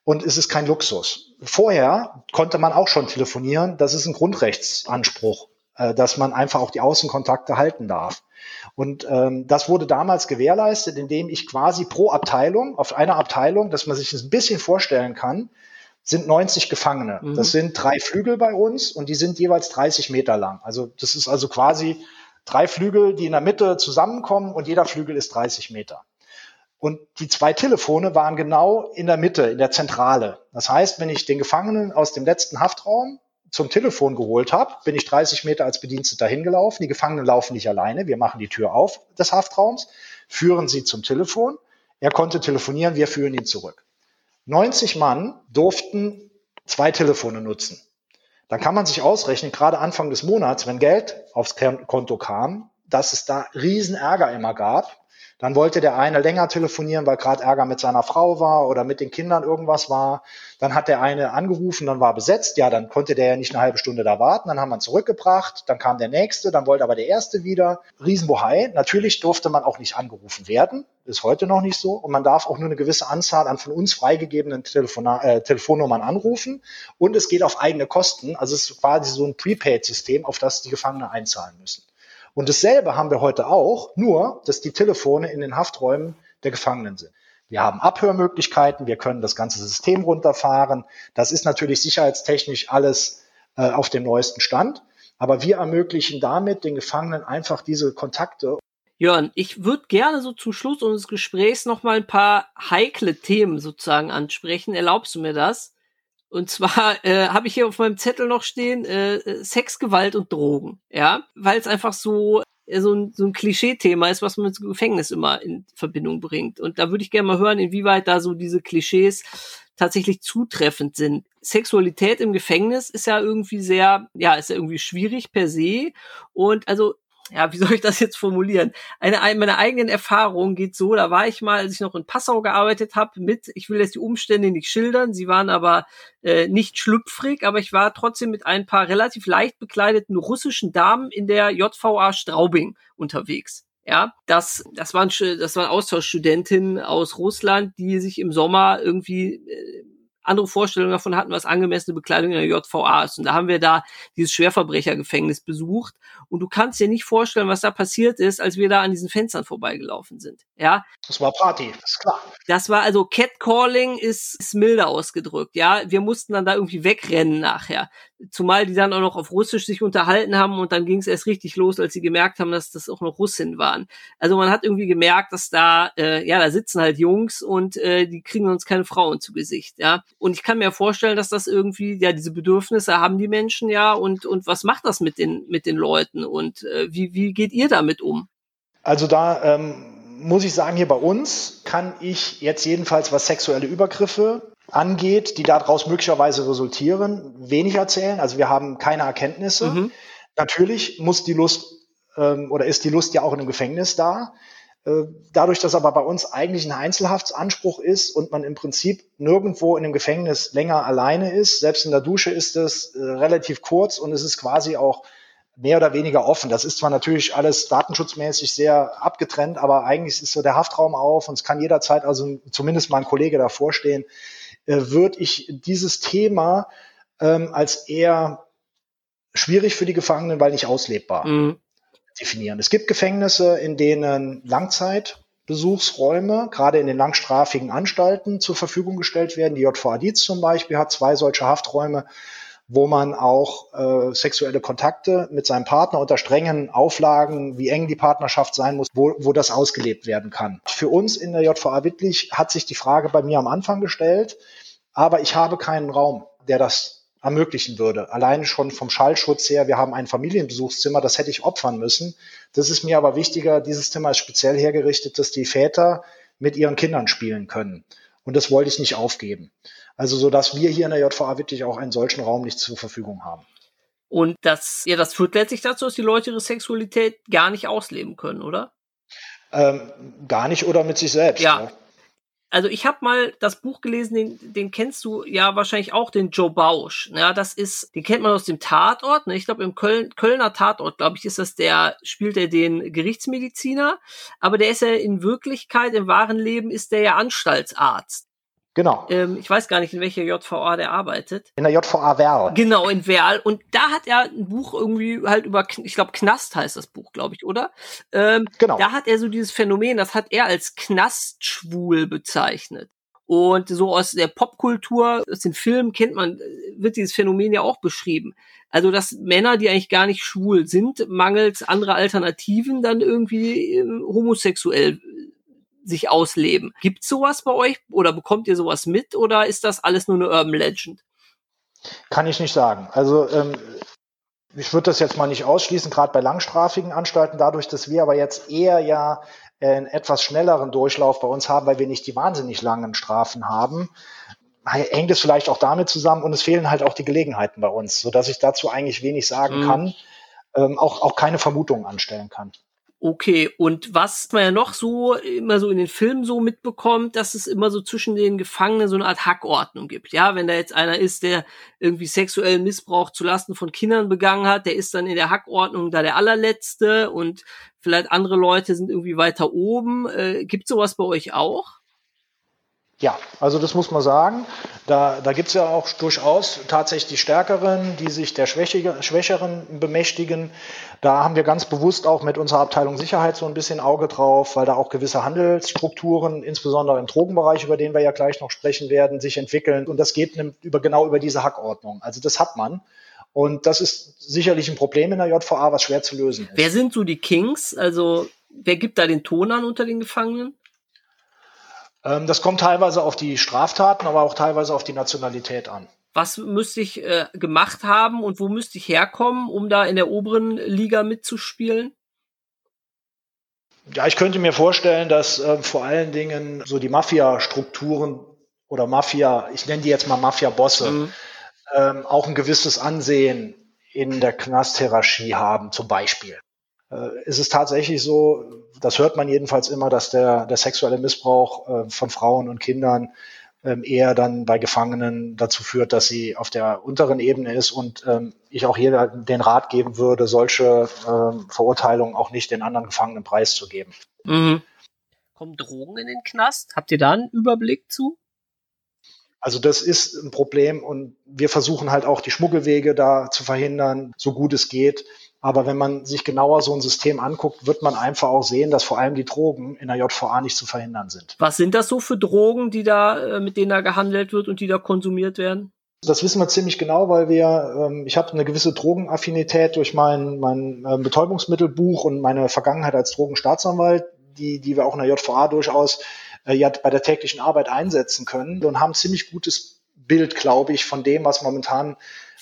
Und es ist kein Luxus. Vorher konnte man auch schon telefonieren. Das ist ein Grundrechtsanspruch, äh, dass man einfach auch die Außenkontakte halten darf. Und ähm, das wurde damals gewährleistet, indem ich quasi pro Abteilung, auf einer Abteilung, dass man sich das ein bisschen vorstellen kann, sind 90 Gefangene. Mhm. Das sind drei Flügel bei uns und die sind jeweils 30 Meter lang. Also das ist also quasi drei Flügel, die in der Mitte zusammenkommen und jeder Flügel ist 30 Meter. Und die zwei Telefone waren genau in der Mitte, in der Zentrale. Das heißt, wenn ich den Gefangenen aus dem letzten Haftraum zum Telefon geholt habe, bin ich 30 Meter als Bediensteter hingelaufen. Die Gefangenen laufen nicht alleine. Wir machen die Tür auf des Haftraums, führen sie zum Telefon. Er konnte telefonieren, wir führen ihn zurück. 90 Mann durften zwei Telefone nutzen. Dann kann man sich ausrechnen, gerade Anfang des Monats, wenn Geld aufs Konto kam, dass es da riesen Ärger immer gab, dann wollte der eine länger telefonieren, weil gerade Ärger mit seiner Frau war oder mit den Kindern irgendwas war. Dann hat der eine angerufen, dann war besetzt. Ja, dann konnte der ja nicht eine halbe Stunde da warten. Dann haben wir ihn zurückgebracht. Dann kam der nächste, dann wollte aber der erste wieder. Riesenbohai. Natürlich durfte man auch nicht angerufen werden. Ist heute noch nicht so. Und man darf auch nur eine gewisse Anzahl an von uns freigegebenen Telefona äh, Telefonnummern anrufen. Und es geht auf eigene Kosten. Also es ist quasi so ein Prepaid-System, auf das die Gefangenen einzahlen müssen. Und dasselbe haben wir heute auch, nur dass die Telefone in den Hafträumen der Gefangenen sind. Wir haben Abhörmöglichkeiten, wir können das ganze System runterfahren. Das ist natürlich sicherheitstechnisch alles äh, auf dem neuesten Stand. Aber wir ermöglichen damit den Gefangenen einfach diese Kontakte. Jörn, ich würde gerne so zum Schluss unseres Gesprächs noch mal ein paar heikle Themen sozusagen ansprechen. Erlaubst du mir das? Und zwar äh, habe ich hier auf meinem Zettel noch stehen äh, Sex, Gewalt und Drogen, ja, weil es einfach so äh, so ein, so ein Klischee-Thema ist, was man mit Gefängnis immer in Verbindung bringt. Und da würde ich gerne mal hören, inwieweit da so diese Klischees tatsächlich zutreffend sind. Sexualität im Gefängnis ist ja irgendwie sehr, ja, ist ja irgendwie schwierig per se. Und also ja, wie soll ich das jetzt formulieren? Eine, meine eigenen Erfahrungen geht so, da war ich mal, als ich noch in Passau gearbeitet habe, mit, ich will jetzt die Umstände nicht schildern, sie waren aber äh, nicht schlüpfrig, aber ich war trotzdem mit ein paar relativ leicht bekleideten russischen Damen in der JVA Straubing unterwegs. Ja, das, das waren, das waren Austauschstudentinnen aus Russland, die sich im Sommer irgendwie äh, andere Vorstellungen davon hatten, was angemessene Bekleidung in der JVA ist. Und da haben wir da dieses Schwerverbrechergefängnis besucht. Und du kannst dir nicht vorstellen, was da passiert ist, als wir da an diesen Fenstern vorbeigelaufen sind. Ja. Das war Party, das ist klar. Das war also Catcalling ist, ist milder ausgedrückt. Ja, wir mussten dann da irgendwie wegrennen nachher. Zumal die dann auch noch auf Russisch sich unterhalten haben und dann ging es erst richtig los, als sie gemerkt haben, dass das auch noch Russinnen waren. Also man hat irgendwie gemerkt, dass da, äh, ja, da sitzen halt Jungs und äh, die kriegen uns keine Frauen zu Gesicht, ja. Und ich kann mir vorstellen, dass das irgendwie, ja, diese Bedürfnisse haben die Menschen ja und, und was macht das mit den, mit den Leuten und äh, wie, wie geht ihr damit um? Also da ähm, muss ich sagen, hier bei uns kann ich jetzt jedenfalls, was sexuelle Übergriffe angeht, die daraus möglicherweise resultieren, wenig erzählen. Also wir haben keine Erkenntnisse. Mhm. Natürlich muss die Lust ähm, oder ist die Lust ja auch in einem Gefängnis da. Äh, dadurch, dass aber bei uns eigentlich ein Einzelhaftsanspruch ist und man im Prinzip nirgendwo in dem Gefängnis länger alleine ist, selbst in der Dusche ist es äh, relativ kurz und es ist quasi auch mehr oder weniger offen. Das ist zwar natürlich alles datenschutzmäßig sehr abgetrennt, aber eigentlich ist so der Haftraum auf und es kann jederzeit also zumindest mal ein Kollege davor stehen, äh, würde ich dieses Thema ähm, als eher schwierig für die Gefangenen, weil nicht auslebbar mhm. definieren. Es gibt Gefängnisse, in denen Langzeitbesuchsräume, gerade in den langstrafigen Anstalten, zur Verfügung gestellt werden. Die JVA Dietz zum Beispiel hat zwei solche Hafträume, wo man auch äh, sexuelle Kontakte mit seinem Partner unter strengen Auflagen, wie eng die Partnerschaft sein muss, wo, wo das ausgelebt werden kann. Für uns in der JVA Wittlich hat sich die Frage bei mir am Anfang gestellt, aber ich habe keinen Raum, der das ermöglichen würde. Alleine schon vom Schallschutz her, wir haben ein Familienbesuchszimmer, das hätte ich opfern müssen. Das ist mir aber wichtiger, dieses Zimmer ist speziell hergerichtet, dass die Väter mit ihren Kindern spielen können. Und das wollte ich nicht aufgeben. Also so, dass wir hier in der JVA wirklich auch einen solchen Raum nicht zur Verfügung haben. Und das, ja, das führt letztlich dazu, dass die Leute ihre Sexualität gar nicht ausleben können, oder? Ähm, gar nicht oder mit sich selbst. Ja. ja also ich habe mal das Buch gelesen, den, den kennst du ja wahrscheinlich auch, den Joe Bausch. Ja, das ist, den kennt man aus dem Tatort. Ne? Ich glaube im Köln, Kölner Tatort, glaube ich, ist das der, spielt er den Gerichtsmediziner, aber der ist ja in Wirklichkeit, im wahren Leben ist der ja Anstaltsarzt. Genau. Ähm, ich weiß gar nicht, in welcher JVA der arbeitet. In der JVA Werl. Genau, in Werl. Und da hat er ein Buch irgendwie halt über, ich glaube, Knast heißt das Buch, glaube ich, oder? Ähm, genau. Da hat er so dieses Phänomen, das hat er als Knastschwul bezeichnet. Und so aus der Popkultur, aus den Filmen kennt man, wird dieses Phänomen ja auch beschrieben. Also, dass Männer, die eigentlich gar nicht schwul sind, mangels anderer Alternativen dann irgendwie äh, homosexuell sich ausleben. Gibt sowas bei euch oder bekommt ihr sowas mit oder ist das alles nur eine Urban Legend? Kann ich nicht sagen. Also ähm, ich würde das jetzt mal nicht ausschließen, gerade bei langstrafigen Anstalten, dadurch, dass wir aber jetzt eher ja einen etwas schnelleren Durchlauf bei uns haben, weil wir nicht die wahnsinnig langen Strafen haben, hängt es vielleicht auch damit zusammen und es fehlen halt auch die Gelegenheiten bei uns, sodass ich dazu eigentlich wenig sagen mhm. kann, ähm, auch, auch keine Vermutungen anstellen kann. Okay, und was man ja noch so immer so in den Filmen so mitbekommt, dass es immer so zwischen den Gefangenen so eine Art Hackordnung gibt. Ja, wenn da jetzt einer ist, der irgendwie sexuellen Missbrauch zulasten von Kindern begangen hat, der ist dann in der Hackordnung da der allerletzte und vielleicht andere Leute sind irgendwie weiter oben. Äh, gibt sowas bei euch auch? Ja, also das muss man sagen. Da, da gibt es ja auch durchaus tatsächlich Stärkeren, die sich der Schwächeren bemächtigen. Da haben wir ganz bewusst auch mit unserer Abteilung Sicherheit so ein bisschen Auge drauf, weil da auch gewisse Handelsstrukturen, insbesondere im Drogenbereich, über den wir ja gleich noch sprechen werden, sich entwickeln. Und das geht über, genau über diese Hackordnung. Also das hat man. Und das ist sicherlich ein Problem in der JVA, was schwer zu lösen ist. Wer sind so die Kings? Also wer gibt da den Ton an unter den Gefangenen? Ähm, das kommt teilweise auf die Straftaten, aber auch teilweise auf die Nationalität an. Was müsste ich äh, gemacht haben und wo müsste ich herkommen, um da in der oberen Liga mitzuspielen? Ja, ich könnte mir vorstellen, dass äh, vor allen Dingen so die Mafia-Strukturen oder Mafia, ich nenne die jetzt mal Mafia-Bosse, mhm. ähm, auch ein gewisses Ansehen in der Knasthierarchie haben, zum Beispiel ist es tatsächlich so, das hört man jedenfalls immer, dass der, der sexuelle Missbrauch äh, von Frauen und Kindern ähm, eher dann bei Gefangenen dazu führt, dass sie auf der unteren Ebene ist und ähm, ich auch hier den Rat geben würde, solche ähm, Verurteilungen auch nicht den anderen Gefangenen preiszugeben. Mhm. Kommen Drogen in den Knast? Habt ihr da einen Überblick zu? Also das ist ein Problem und wir versuchen halt auch die Schmuggelwege da zu verhindern, so gut es geht. Aber wenn man sich genauer so ein System anguckt, wird man einfach auch sehen, dass vor allem die Drogen in der JVA nicht zu verhindern sind. Was sind das so für Drogen, die da, äh, mit denen da gehandelt wird und die da konsumiert werden? Das wissen wir ziemlich genau, weil wir, ähm, ich habe eine gewisse Drogenaffinität durch mein, mein äh, Betäubungsmittelbuch und meine Vergangenheit als Drogenstaatsanwalt, die, die wir auch in der JVA durchaus äh, ja, bei der täglichen Arbeit einsetzen können und haben ziemlich gutes Bild, glaube ich, von dem, was momentan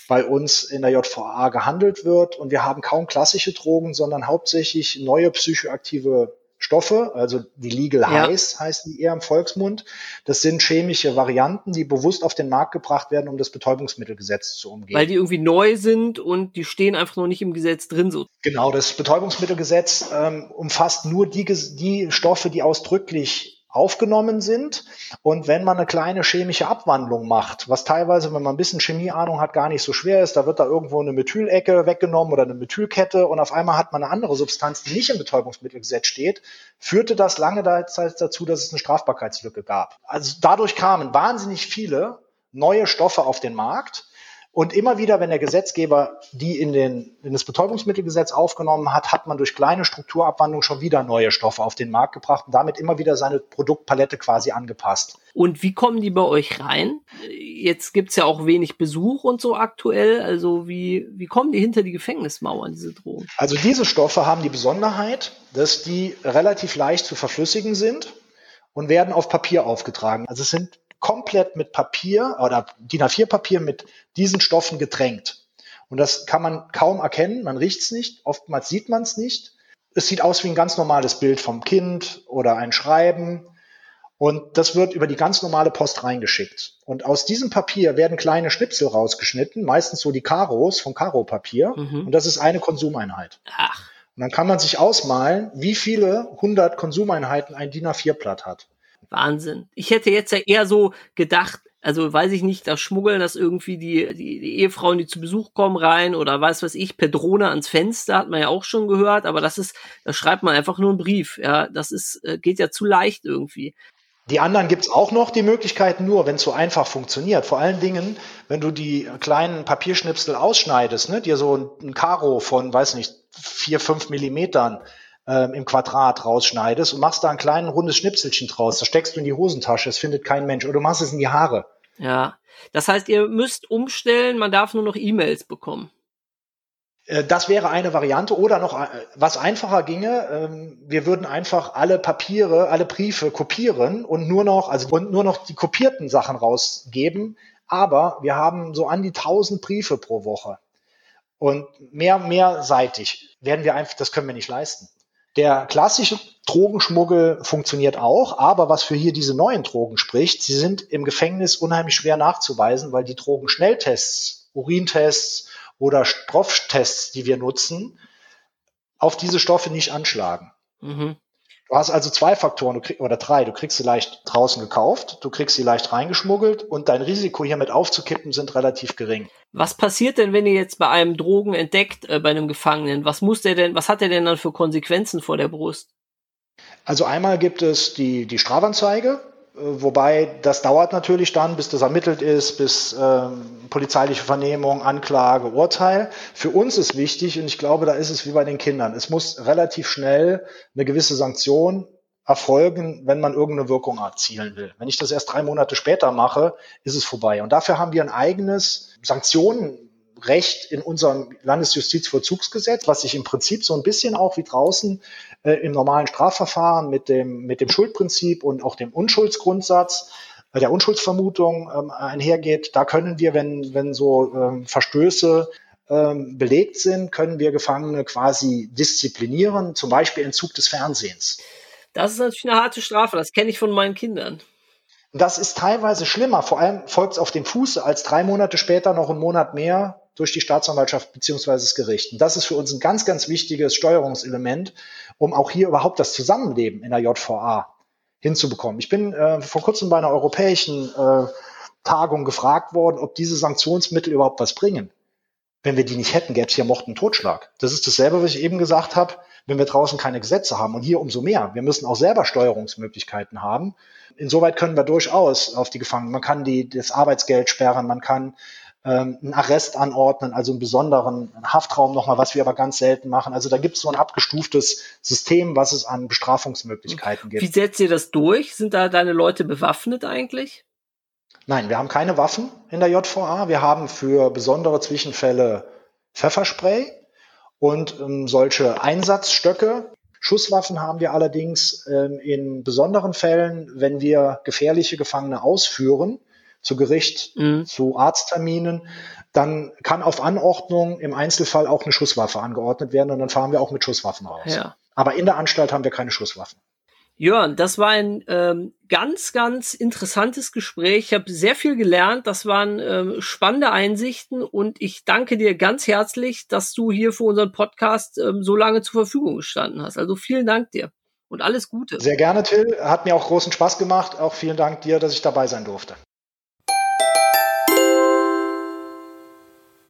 bei uns in der JVA gehandelt wird. Und wir haben kaum klassische Drogen, sondern hauptsächlich neue psychoaktive Stoffe, also die Legal Ja. Highs heißen die eher im Volksmund. Das sind chemische Varianten, die bewusst auf den Markt gebracht werden, um das Betäubungsmittelgesetz zu umgehen. Weil die irgendwie neu sind und die stehen einfach noch nicht im Gesetz drin. So. Genau, das Betäubungsmittelgesetz ähm, umfasst nur die, die Stoffe, die ausdrücklich aufgenommen sind. Und wenn man eine kleine chemische Abwandlung macht, was teilweise, wenn man ein bisschen Chemieahnung hat, gar nicht so schwer ist, da wird da irgendwo eine Methylecke weggenommen oder eine Methylkette und auf einmal hat man eine andere Substanz, die nicht im Betäubungsmittelgesetz steht, führte das lange Zeit dazu, dass es eine Strafbarkeitslücke gab. Also dadurch kamen wahnsinnig viele neue Stoffe auf den Markt. Und immer wieder, wenn der Gesetzgeber die in, den, in das Betäubungsmittelgesetz aufgenommen hat, hat man durch kleine Strukturabwandlungen schon wieder neue Stoffe auf den Markt gebracht und damit immer wieder seine Produktpalette quasi angepasst. Und wie kommen die bei euch rein? Jetzt gibt's ja auch wenig Besuch und so aktuell. Also wie, wie kommen die hinter die Gefängnismauern, diese Drogen? Also diese Stoffe haben die Besonderheit, dass die relativ leicht zu verflüssigen sind und werden auf Papier aufgetragen. Also es sind komplett mit Papier oder DIN A4-Papier mit diesen Stoffen getränkt. Und das kann man kaum erkennen, man riecht es nicht, oftmals sieht man es nicht. Es sieht aus wie ein ganz normales Bild vom Kind oder ein Schreiben. Und das wird über die ganz normale Post reingeschickt. Und aus diesem Papier werden kleine Schnipsel rausgeschnitten, meistens so die Karos vom Karo-Papier. Mhm. Und das ist eine Konsumeinheit. Ach, Und dann kann man sich ausmalen, wie viele hundert Konsumeinheiten ein DIN A4-Blatt hat. Wahnsinn. Ich hätte jetzt ja eher so gedacht, also weiß ich nicht, da schmuggeln das irgendwie die, die, die Ehefrauen, die zu Besuch kommen, rein oder weiß was ich, per Drohne ans Fenster, hat man ja auch schon gehört, aber das ist, da schreibt man einfach nur einen Brief. Ja, das ist, äh, geht ja zu leicht irgendwie. Die anderen gibt's auch noch, die Möglichkeiten nur, wenn es so einfach funktioniert. Vor allen Dingen, wenn du die kleinen Papierschnipsel ausschneidest, ne, dir so ein, ein Karo von, weiß nicht, vier, fünf Millimetern ähm, im Quadrat rausschneidest und machst da ein kleines rundes Schnipselchen draus. Das steckst du in die Hosentasche, das findet kein Mensch. Oder du machst es in die Haare. Ja. Das heißt, ihr müsst umstellen, man darf nur noch E-Mails bekommen. Äh, Das wäre eine Variante oder noch äh, was einfacher ginge. ähm, Wir würden einfach alle Papiere, alle Briefe kopieren und nur noch, also und nur noch die kopierten Sachen rausgeben. Aber wir haben so an die 1000 Briefe pro Woche und mehr, mehrseitig werden wir einfach, das können wir nicht leisten. Der klassische Drogenschmuggel funktioniert auch, aber was für hier diese neuen Drogen spricht, sie sind im Gefängnis unheimlich schwer nachzuweisen, weil die Drogenschnelltests, Urintests oder Stofftests, die wir nutzen, auf diese Stoffe nicht anschlagen. Mhm. Du hast also zwei Faktoren du krieg, oder drei. Du kriegst sie leicht draußen gekauft, du kriegst sie leicht reingeschmuggelt und dein Risiko hiermit aufzukippen sind relativ gering. Was passiert denn, wenn ihr jetzt bei einem Drogen entdeckt, äh, bei einem Gefangenen? Was muss der denn, was hat der denn dann für Konsequenzen vor der Brust? Also einmal gibt es die, die Strafanzeige, wobei das dauert natürlich dann, bis das ermittelt ist, bis ähm, polizeiliche Vernehmung, Anklage, Urteil. Für uns ist wichtig, und ich glaube, da ist es wie bei den Kindern, es muss relativ schnell eine gewisse Sanktion erfolgen, wenn man irgendeine Wirkung erzielen will. Wenn ich das erst drei Monate später mache, ist es vorbei. Und dafür haben wir ein eigenes Sanktionenrecht in unserem Landesjustizvollzugsgesetz, was sich im Prinzip so ein bisschen auch wie draußen äh, im normalen Strafverfahren mit dem, mit dem Schuldprinzip und auch dem Unschuldsgrundsatz äh, der Unschuldsvermutung ähm, einhergeht. Da können wir, wenn, wenn so ähm, Verstöße ähm, belegt sind, können wir Gefangene quasi disziplinieren, zum Beispiel Entzug des Fernsehens. Das ist natürlich eine harte Strafe, das kenne ich von meinen Kindern. Das ist teilweise schlimmer, vor allem folgt es auf dem Fuße, als drei Monate später noch einen Monat mehr durch die Staatsanwaltschaft beziehungsweise das Gericht. Und das ist für uns ein ganz, ganz wichtiges Steuerungselement, um auch hier überhaupt das Zusammenleben in der JVA hinzubekommen. Ich bin äh, vor kurzem bei einer europäischen äh, Tagung gefragt worden, ob diese Sanktionsmittel überhaupt was bringen. Wenn wir die nicht hätten, gäbe es hier und Totschlag. Das ist dasselbe, was ich eben gesagt habe, wenn wir draußen keine Gesetze haben. Und hier umso mehr. Wir müssen auch selber Steuerungsmöglichkeiten haben. Insoweit können wir durchaus auf die Gefangenen. Man kann die, das Arbeitsgeld sperren, man kann einen Arrest anordnen, also einen besonderen Haftraum nochmal, was wir aber ganz selten machen. Also da gibt es so ein abgestuftes System, was es an Bestrafungsmöglichkeiten gibt. Wie setzt ihr das durch? Sind da deine Leute bewaffnet eigentlich? Nein, wir haben keine Waffen in der JVA. Wir haben für besondere Zwischenfälle Pfefferspray und ähm, solche Einsatzstöcke. Schusswaffen haben wir allerdings ähm, in besonderen Fällen, wenn wir gefährliche Gefangene ausführen, zu Gericht, Mhm. zu Arztterminen, dann kann auf Anordnung im Einzelfall auch eine Schusswaffe angeordnet werden und dann fahren wir auch mit Schusswaffen raus. Ja. Aber in der Anstalt haben wir keine Schusswaffen. Jörn, das war ein ähm, ganz, ganz interessantes Gespräch. Ich habe sehr viel gelernt. Das waren ähm, spannende Einsichten und ich danke dir ganz herzlich, dass du hier für unseren Podcast ähm, so lange zur Verfügung gestanden hast. Also vielen Dank dir und alles Gute. Sehr gerne, Till. Hat mir auch großen Spaß gemacht. Auch vielen Dank dir, dass ich dabei sein durfte.